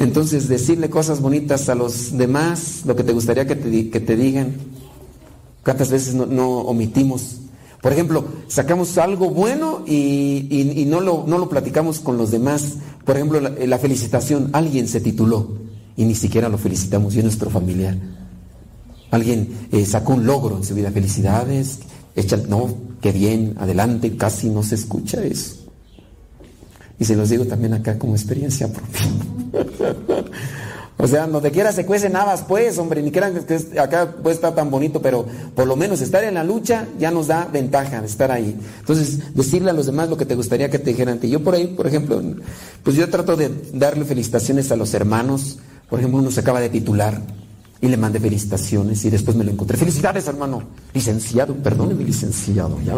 Entonces, decirle cosas bonitas a los demás, lo que te gustaría que te, digan. ¿Cuántas veces no omitimos por ejemplo, sacamos algo bueno y, no, lo, no, lo, platicamos con los demás. Por ejemplo, la, felicitación. Alguien se tituló y ni siquiera lo felicitamos, y es nuestro familiar. Alguien eh, sacó un logro en su vida. Felicidades. Echa, no, qué bien, adelante. Casi no se escucha eso. Y se los digo también acá como experiencia propia. O sea, donde quiera se cuecen habas, pues, hombre, ni quieran que acá puede estar tan bonito, pero por lo menos estar en la lucha ya nos da ventaja de estar ahí. Entonces, decirle a los demás lo que te gustaría que te dijeran. Yo por ahí, por ejemplo, pues yo trato de darle felicitaciones a los hermanos. Por ejemplo, uno se acaba de titular y le mandé felicitaciones y después me lo encontré. Felicidades, hermano. Licenciado, perdóneme, licenciado. Ya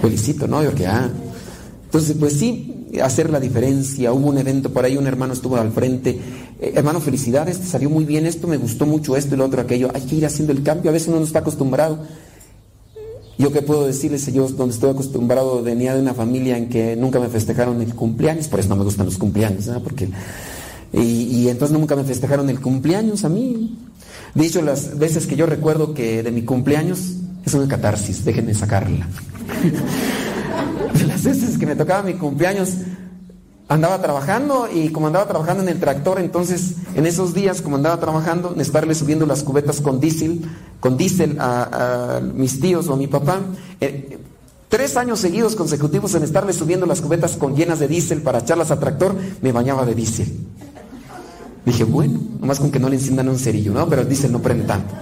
felicito, ¿no? Yo que, ah. Entonces, pues sí, hacer la diferencia. Hubo un evento por ahí, un hermano estuvo al frente. Eh, hermano, felicidades, te salió muy bien esto, me gustó mucho esto y lo otro, aquello. Hay que ir haciendo el cambio, a veces uno no está acostumbrado. Yo qué puedo decirles, yo donde estoy acostumbrado venía de una familia en que nunca me festejaron el cumpleaños, por eso no me gustan los cumpleaños, ¿no? Porque, y entonces nunca me festejaron el cumpleaños a mí. De hecho, las veces que yo recuerdo que de mi cumpleaños es una catarsis, déjenme sacarla. las veces que me tocaba mi cumpleaños, andaba trabajando y como andaba trabajando en el tractor, entonces en esos días, como andaba trabajando, en estarle subiendo las cubetas con diésel, con diésel a, mis tíos o a mi papá, eh, tres años seguidos consecutivos en estarle subiendo las cubetas con llenas de diésel para echarlas a tractor, me bañaba de diésel. Dije, bueno, nomás con que no le enciendan un cerillo, ¿no? Pero diésel no prende tanto.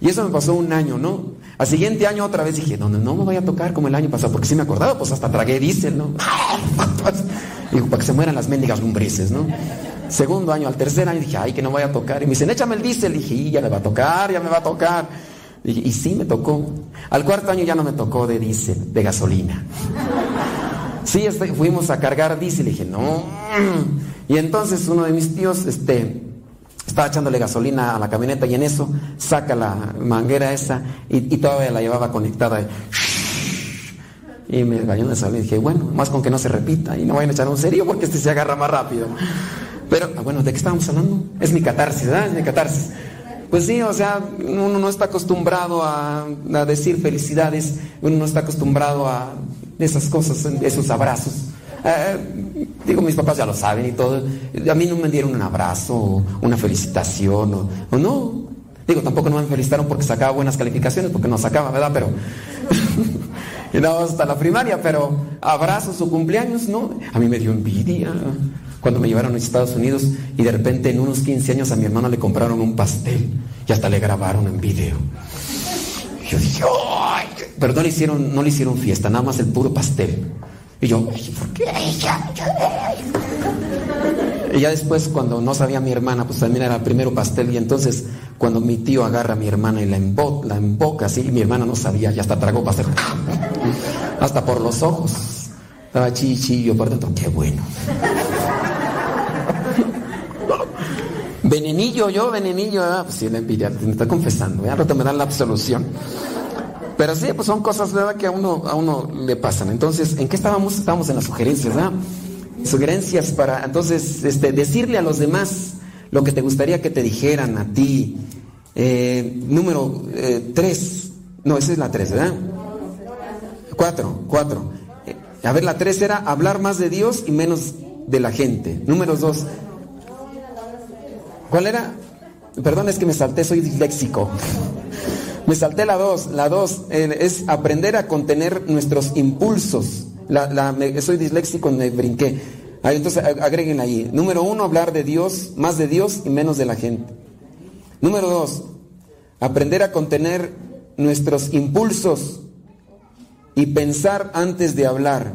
Y eso me pasó un año, ¿no? Al siguiente año otra vez dije, no, no, no me voy a tocar como el año pasado, porque si me acordaba, pues hasta tragué diésel, ¿no? Dijo, para que se mueran las mendigas lumbrices, ¿no? Segundo año, al tercer año dije, ay, que no voy a tocar. Y me dicen, échame el diésel. Dije, y ya me va a tocar, ya me va a tocar. Y, y sí, me tocó. Al cuarto año ya no me tocó de diésel, de gasolina. Sí, este, fuimos a cargar diésel. Y dije, no. Y entonces uno de mis tíos, este, estaba echándole gasolina a la camioneta y en eso saca la manguera esa y, todavía la llevaba conectada. Y me bañó de salud y dije, bueno, más con que no se repita y no vayan a echar un serio porque este se agarra más rápido. Pero, ah, bueno, ¿de qué estábamos hablando? Es mi catarsis, ¿verdad? Es mi catarsis. Pues sí, o sea, uno no está acostumbrado a decir felicidades, uno no está acostumbrado a esas cosas, esos abrazos. Eh, digo, mis papás ya lo saben y todo. A mí no me dieron un abrazo, o una felicitación, o, no. Digo, tampoco no me felicitaron porque sacaba buenas calificaciones, porque no sacaba, ¿verdad? Pero. y no, hasta la primaria, pero abrazos o cumpleaños, ¿no? A mí me dio envidia cuando me llevaron a Estados Unidos y de repente en unos 15 años a mi hermano le compraron un pastel y hasta le grabaron en video. Y yo dije, ¡ay! Pero no le hicieron, no le hicieron fiesta, nada más el puro pastel. Y yo, ¿por qué? Y ya después, cuando no sabía mi hermana, pues también era el primero pastel. Y entonces, cuando mi tío agarra a mi hermana y la, emboca, la emboca así, y mi hermana no sabía, ya hasta tragó pastel. Hasta por los ojos. Estaba chichillo por dentro. Qué bueno. Venenillo, yo, venenillo. Ah, pues sí, la envidia, me está confesando. Ya rato me dan la absolución. Pero sí, pues son cosas, ¿verdad? Que a uno, a uno le pasan. Entonces, ¿en qué estábamos? Estábamos en las sugerencias, ¿verdad? Sugerencias para, entonces, este, decirle a los demás lo que te gustaría que te dijeran a ti. Eh, número eh, tres. No, esa es la tres, ¿verdad? Cuatro, cuatro. Eh, a ver, la tres era hablar más de Dios y menos de la gente. Número dos. ¿Cuál era? Perdón, es que me salté, soy disléxico. Me salté la dos. La dos es aprender a contener nuestros impulsos. Soy disléxico, me brinqué. entonces agreguen ahí. Número uno, hablar de Dios, más de Dios y menos de la gente. Número dos, aprender a contener nuestros impulsos y pensar antes de hablar.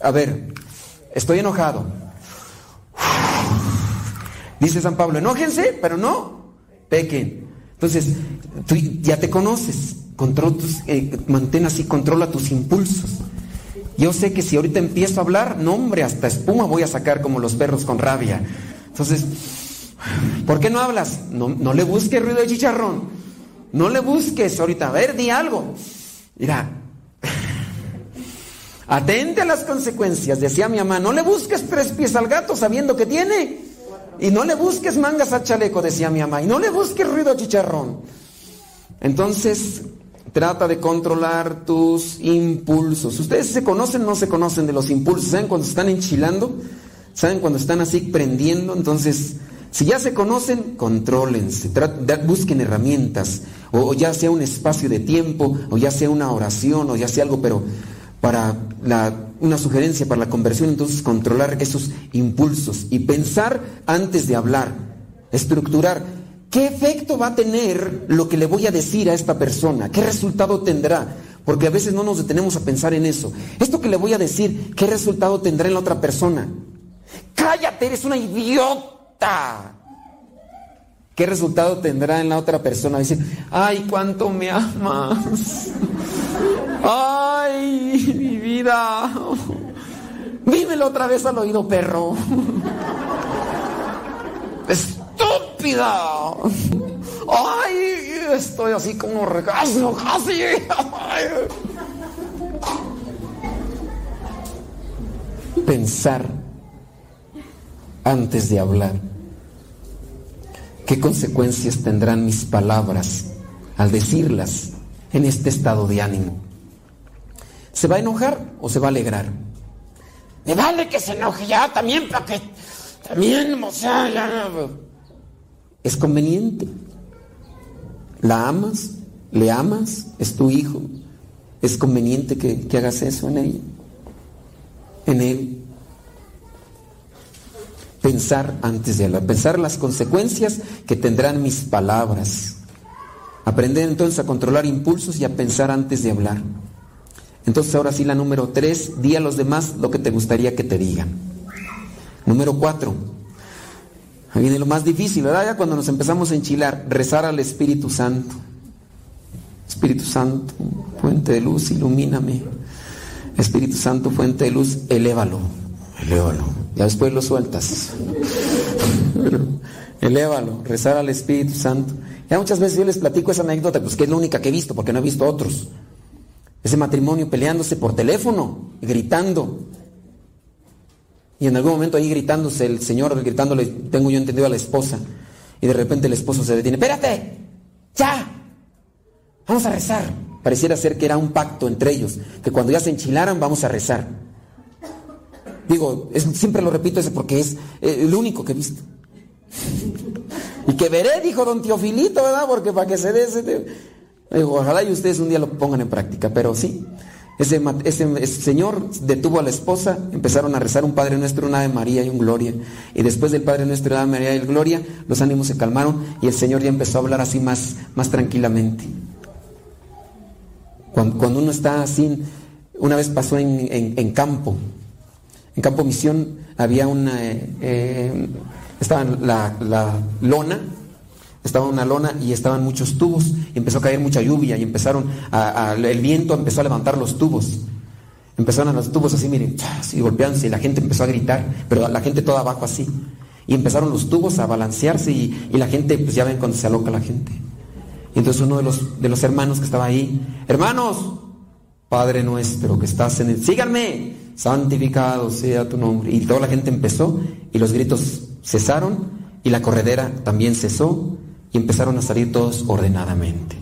A ver, estoy enojado. Dice San Pablo, enójense, pero no pequen. Entonces, tú ya te conoces, control tus, eh, mantén así, controla tus impulsos. Yo sé que si ahorita empiezo a hablar, no hombre, hasta espuma voy a sacar como los perros con rabia. Entonces, ¿por qué no hablas? No, no le busques ruido de chicharrón. No le busques ahorita. A ver, di algo. Mira, atente a las consecuencias, decía mi mamá. No le busques tres pies al gato sabiendo que tiene. Y no le busques mangas al chaleco, decía mi mamá. Y no le busques ruido de chicharrón. Entonces, Trata de controlar tus impulsos. Ustedes se conocen no se conocen de los impulsos. ¿Saben cuando están enchilando? ¿Saben cuando están así prendiendo? Entonces, si ya se conocen, contrólense. Busquen herramientas. O, ya sea un espacio de tiempo, o ya sea una oración, o ya sea algo, pero para una sugerencia para la conversión, entonces controlar esos impulsos y pensar antes de hablar, estructurar. ¿Qué efecto va a tener lo que le voy a decir a esta persona? ¿Qué resultado tendrá? Porque a veces no nos detenemos a pensar en eso. Esto que le voy a decir, ¿qué resultado tendrá en la otra persona? Cállate, eres una idiota. ¿Qué resultado tendrá en la otra persona? Decir, ay, cuánto me amas. Ay, vida. Dímelo otra vez al oído, perro estúpida. Ay, estoy así como regazo, casi. Pensar antes de hablar. ¿Qué consecuencias tendrán mis palabras al decirlas en este estado de ánimo? ¿Se va a enojar o se va a alegrar? Me vale que se enoje ya también, para que también, o sea, ya es conveniente. La amas, le amas, es tu hijo. Es conveniente que, hagas eso en ella, en él. Pensar antes de hablar, pensar las consecuencias que tendrán mis palabras. Aprender entonces a controlar impulsos y a pensar antes de hablar. Entonces ahora sí la número tres, di a los demás lo que te gustaría que te digan. Número cuatro, Ahí viene lo más difícil, ¿verdad? Ya cuando nos empezamos a enchilar, rezar al Espíritu Santo. Espíritu Santo, fuente de luz, ilumíname. Espíritu Santo, fuente de luz, elévalo, elévalo. Ya después lo sueltas. elévalo, rezar al Espíritu Santo. Ya muchas veces yo les platico esa anécdota, pues que es la única que he visto, porque no he visto otros. Ese matrimonio peleándose por teléfono, gritando. Y en algún momento ahí gritándose, el señor gritándole, tengo yo entendido a la esposa. Y de repente el esposo se detiene, espérate, ya, vamos a rezar. Pareciera ser que era un pacto entre ellos, que cuando ya se enchilaran vamos a rezar. Digo, siempre lo repito eso porque es eh, el único que he visto. y que veré, dijo don Teofilito, ¿verdad? Porque para que se dé ese... ojalá y ustedes un día lo pongan en práctica, pero sí. Ese, señor detuvo a la esposa, empezaron a rezar un Padre Nuestro, una Ave María y un Gloria. Y después del Padre Nuestro, una Ave María y el Gloria, los ánimos se calmaron y el Señor ya empezó a hablar así más, más tranquilamente. Cuando, uno está así, una vez pasó en, campo, en campo misión había una, eh, eh, estaba la, la lona estaba una lona y estaban muchos tubos y empezó a caer mucha lluvia y empezaron a, el viento empezó a levantar los tubos. Empezaron a los tubos así, miren, y golpeándose y la gente empezó a gritar, pero la gente toda abajo así. Y empezaron los tubos a balancearse y, la gente, pues ya ven cuando se aloca la gente. Y entonces uno de los, de los hermanos que estaba ahí, hermanos, Padre nuestro que estás en el... Síganme, santificado sea tu nombre. Y toda la gente empezó y los gritos cesaron y la corredera también cesó y empezaron a salir todos ordenadamente.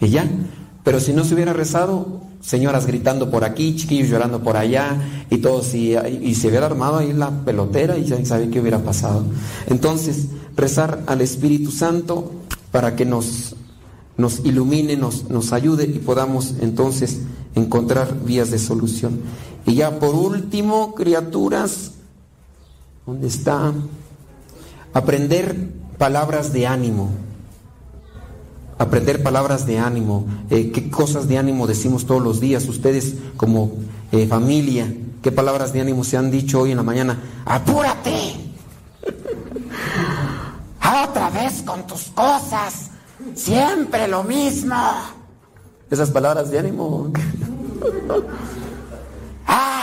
Y ya, pero si no se hubiera rezado, señoras gritando por aquí, chiquillos llorando por allá, y todos, y, se hubiera armado ahí la pelotera y ya sabe qué hubiera pasado. Entonces, rezar al Espíritu Santo para que nos, nos ilumine, nos, nos ayude y podamos entonces encontrar vías de solución. Y ya por último, criaturas, ¿dónde está? Aprender palabras de ánimo. Aprender palabras de ánimo. Eh, ¿Qué cosas de ánimo decimos todos los días? Ustedes como eh, familia, ¿qué palabras de ánimo se han dicho hoy en la mañana? ¡Apúrate! Otra vez con tus cosas. Siempre lo mismo. Esas palabras de ánimo.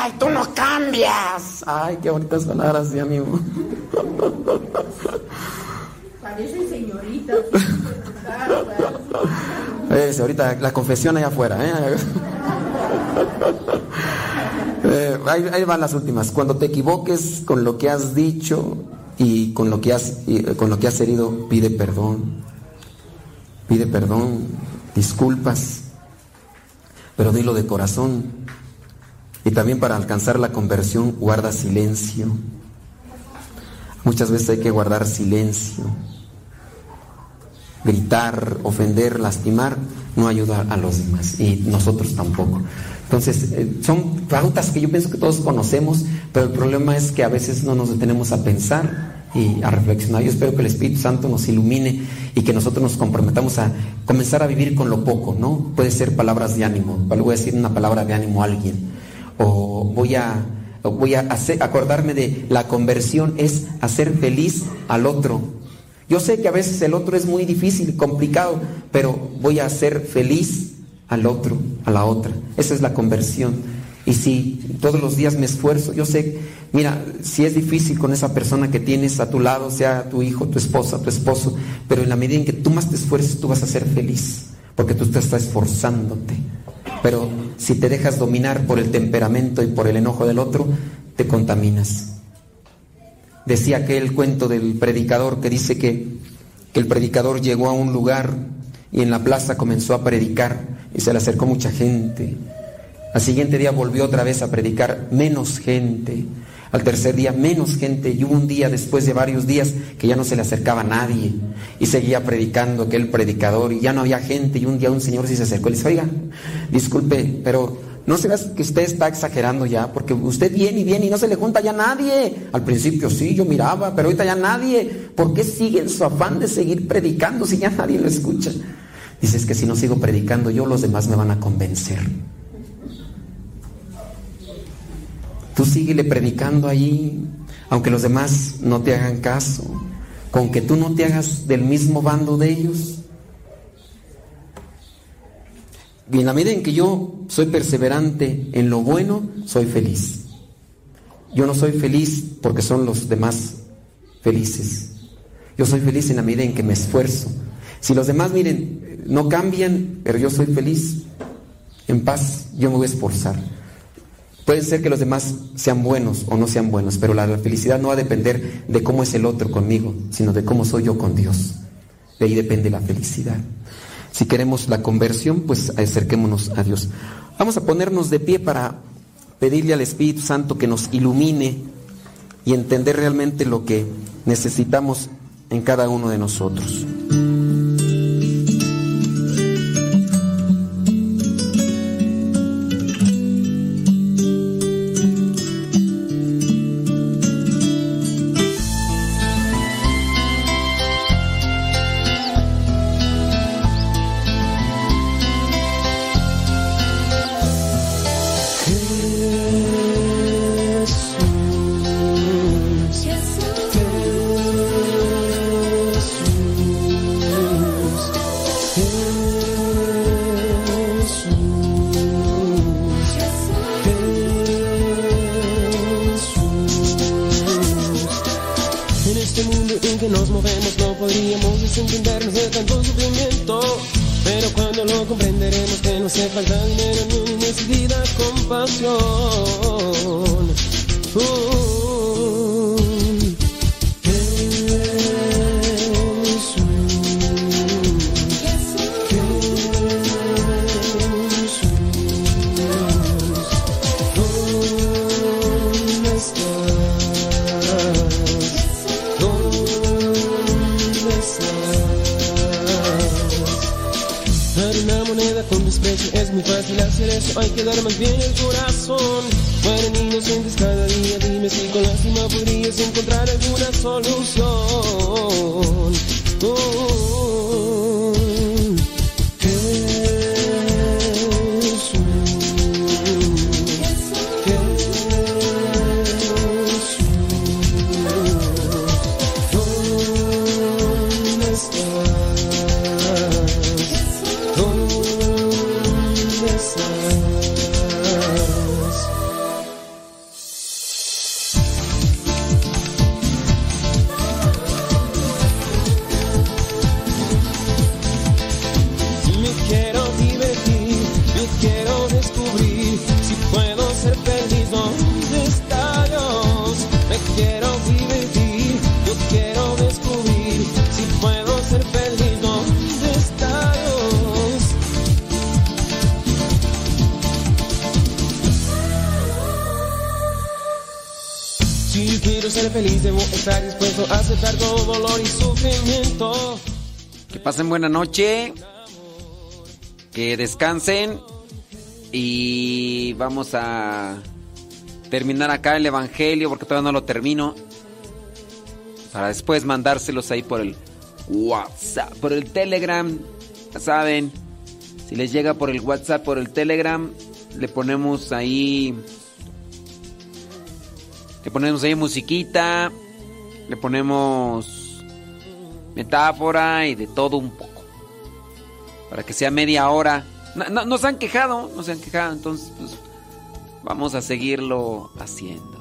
¡Ay, tú no cambias! ¡Ay, qué bonitas palabras de amigo! Parecen señoritas. Eh, ahorita la confesión allá afuera. ¿eh? Eh, ahí, van las últimas. Cuando te equivoques con lo que has dicho y con lo que has, con lo que has herido, pide perdón. Pide perdón, disculpas, pero dilo de corazón. Y también para alcanzar la conversión, guarda silencio. Muchas veces hay que guardar silencio. Gritar, ofender, lastimar, no ayuda a los demás y nosotros tampoco. Entonces, eh, son pautas que yo pienso que todos conocemos, pero el problema es que a veces no nos detenemos a pensar y a reflexionar. Yo espero que el Espíritu Santo nos ilumine y que nosotros nos comprometamos a comenzar a vivir con lo poco, ¿no? Puede ser palabras de ánimo, voy a decir una palabra de ánimo a alguien, o voy a, voy a hacer, acordarme de la conversión es hacer feliz al otro. Yo sé que a veces el otro es muy difícil, complicado, pero voy a hacer feliz al otro, a la otra. Esa es la conversión. Y si todos los días me esfuerzo, yo sé, mira, si es difícil con esa persona que tienes a tu lado, sea tu hijo, tu esposa, tu esposo, pero en la medida en que tú más te esfuerces, tú vas a ser feliz, porque tú te estás esforzándote. Pero si te dejas dominar por el temperamento y por el enojo del otro, te contaminas. Decía aquel cuento del predicador que dice que, que el predicador llegó a un lugar y en la plaza comenzó a predicar y se le acercó mucha gente. Al siguiente día volvió otra vez a predicar, menos gente. Al tercer día, menos gente. Y hubo un día después de varios días que ya no se le acercaba nadie. Y seguía predicando aquel predicador y ya no había gente. Y un día un señor se acercó y le dice, oiga, disculpe, pero no se que usted está exagerando ya, porque usted viene y viene y no se le junta ya nadie. Al principio sí, yo miraba, pero ahorita ya nadie. ¿Por qué sigue en su afán de seguir predicando si ya nadie lo escucha? Dices que si no sigo predicando yo, los demás me van a convencer. Tú síguele predicando ahí, aunque los demás no te hagan caso, con que tú no te hagas del mismo bando de ellos. Y en la medida en que yo soy perseverante en lo bueno, soy feliz. Yo no soy feliz porque son los demás felices. Yo soy feliz en la medida en que me esfuerzo. Si los demás, miren, no cambian, pero yo soy feliz, en paz, yo me voy a esforzar. Puede ser que los demás sean buenos o no sean buenos, pero la, felicidad no va a depender de cómo es el otro conmigo, sino de cómo soy yo con Dios. De ahí depende la felicidad. Si queremos la conversión, pues acerquémonos a Dios. Vamos a ponernos de pie para pedirle al Espíritu Santo que nos ilumine y entender realmente lo que necesitamos en cada uno de nosotros. es muy fácil hacer eso, hay que dar más bien el corazón. Mueren inocentes cada día, dime si con lástima podrías encontrar alguna solución. Oh, oh, oh. Buena noche. Que descansen. Y vamos a terminar acá el Evangelio porque todavía no lo termino. Para después mandárselos ahí por el WhatsApp, por el Telegram. Ya saben, si les llega por el WhatsApp, por el Telegram, le ponemos ahí. Le ponemos ahí musiquita. Le ponemos metáfora y de todo un poco. Para que sea media hora. No, no, nos han quejado, nos han quejado, entonces pues, vamos a seguirlo haciendo.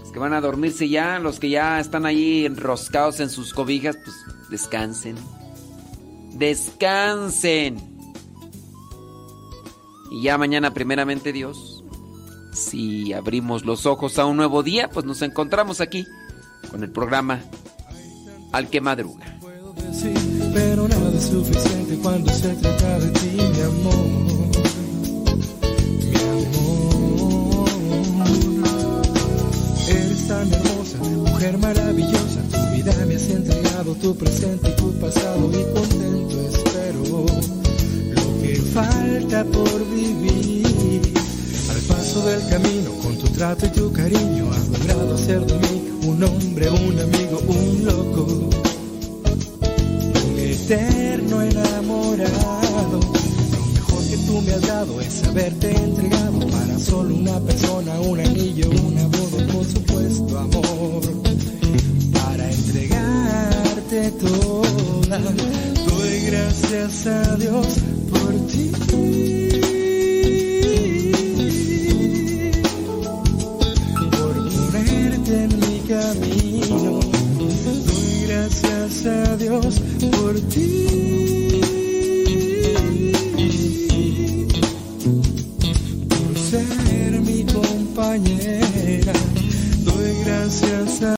Los que van a dormirse ya, los que ya están ahí enroscados en sus cobijas, pues descansen. Descansen. Y ya mañana, primeramente Dios, si abrimos los ojos a un nuevo día, pues nos encontramos aquí con el programa Al que Madruga. Pero nada es suficiente cuando se trata de ti, mi amor. Mi amor. Eres tan hermosa, mujer maravillosa. Tu vida me has entregado, tu presente y tu pasado. Y contento espero lo que falta por vivir. Al paso del camino, con tu trato y tu cariño, has logrado hacer de mí un hombre, un amigo, un loco eterno enamorado. Lo mejor que tú me has dado es haberte entregado para solo una persona, un anillo, una boda, por supuesto, amor. Para entregarte toda, doy gracias a Dios por ti. Por ti.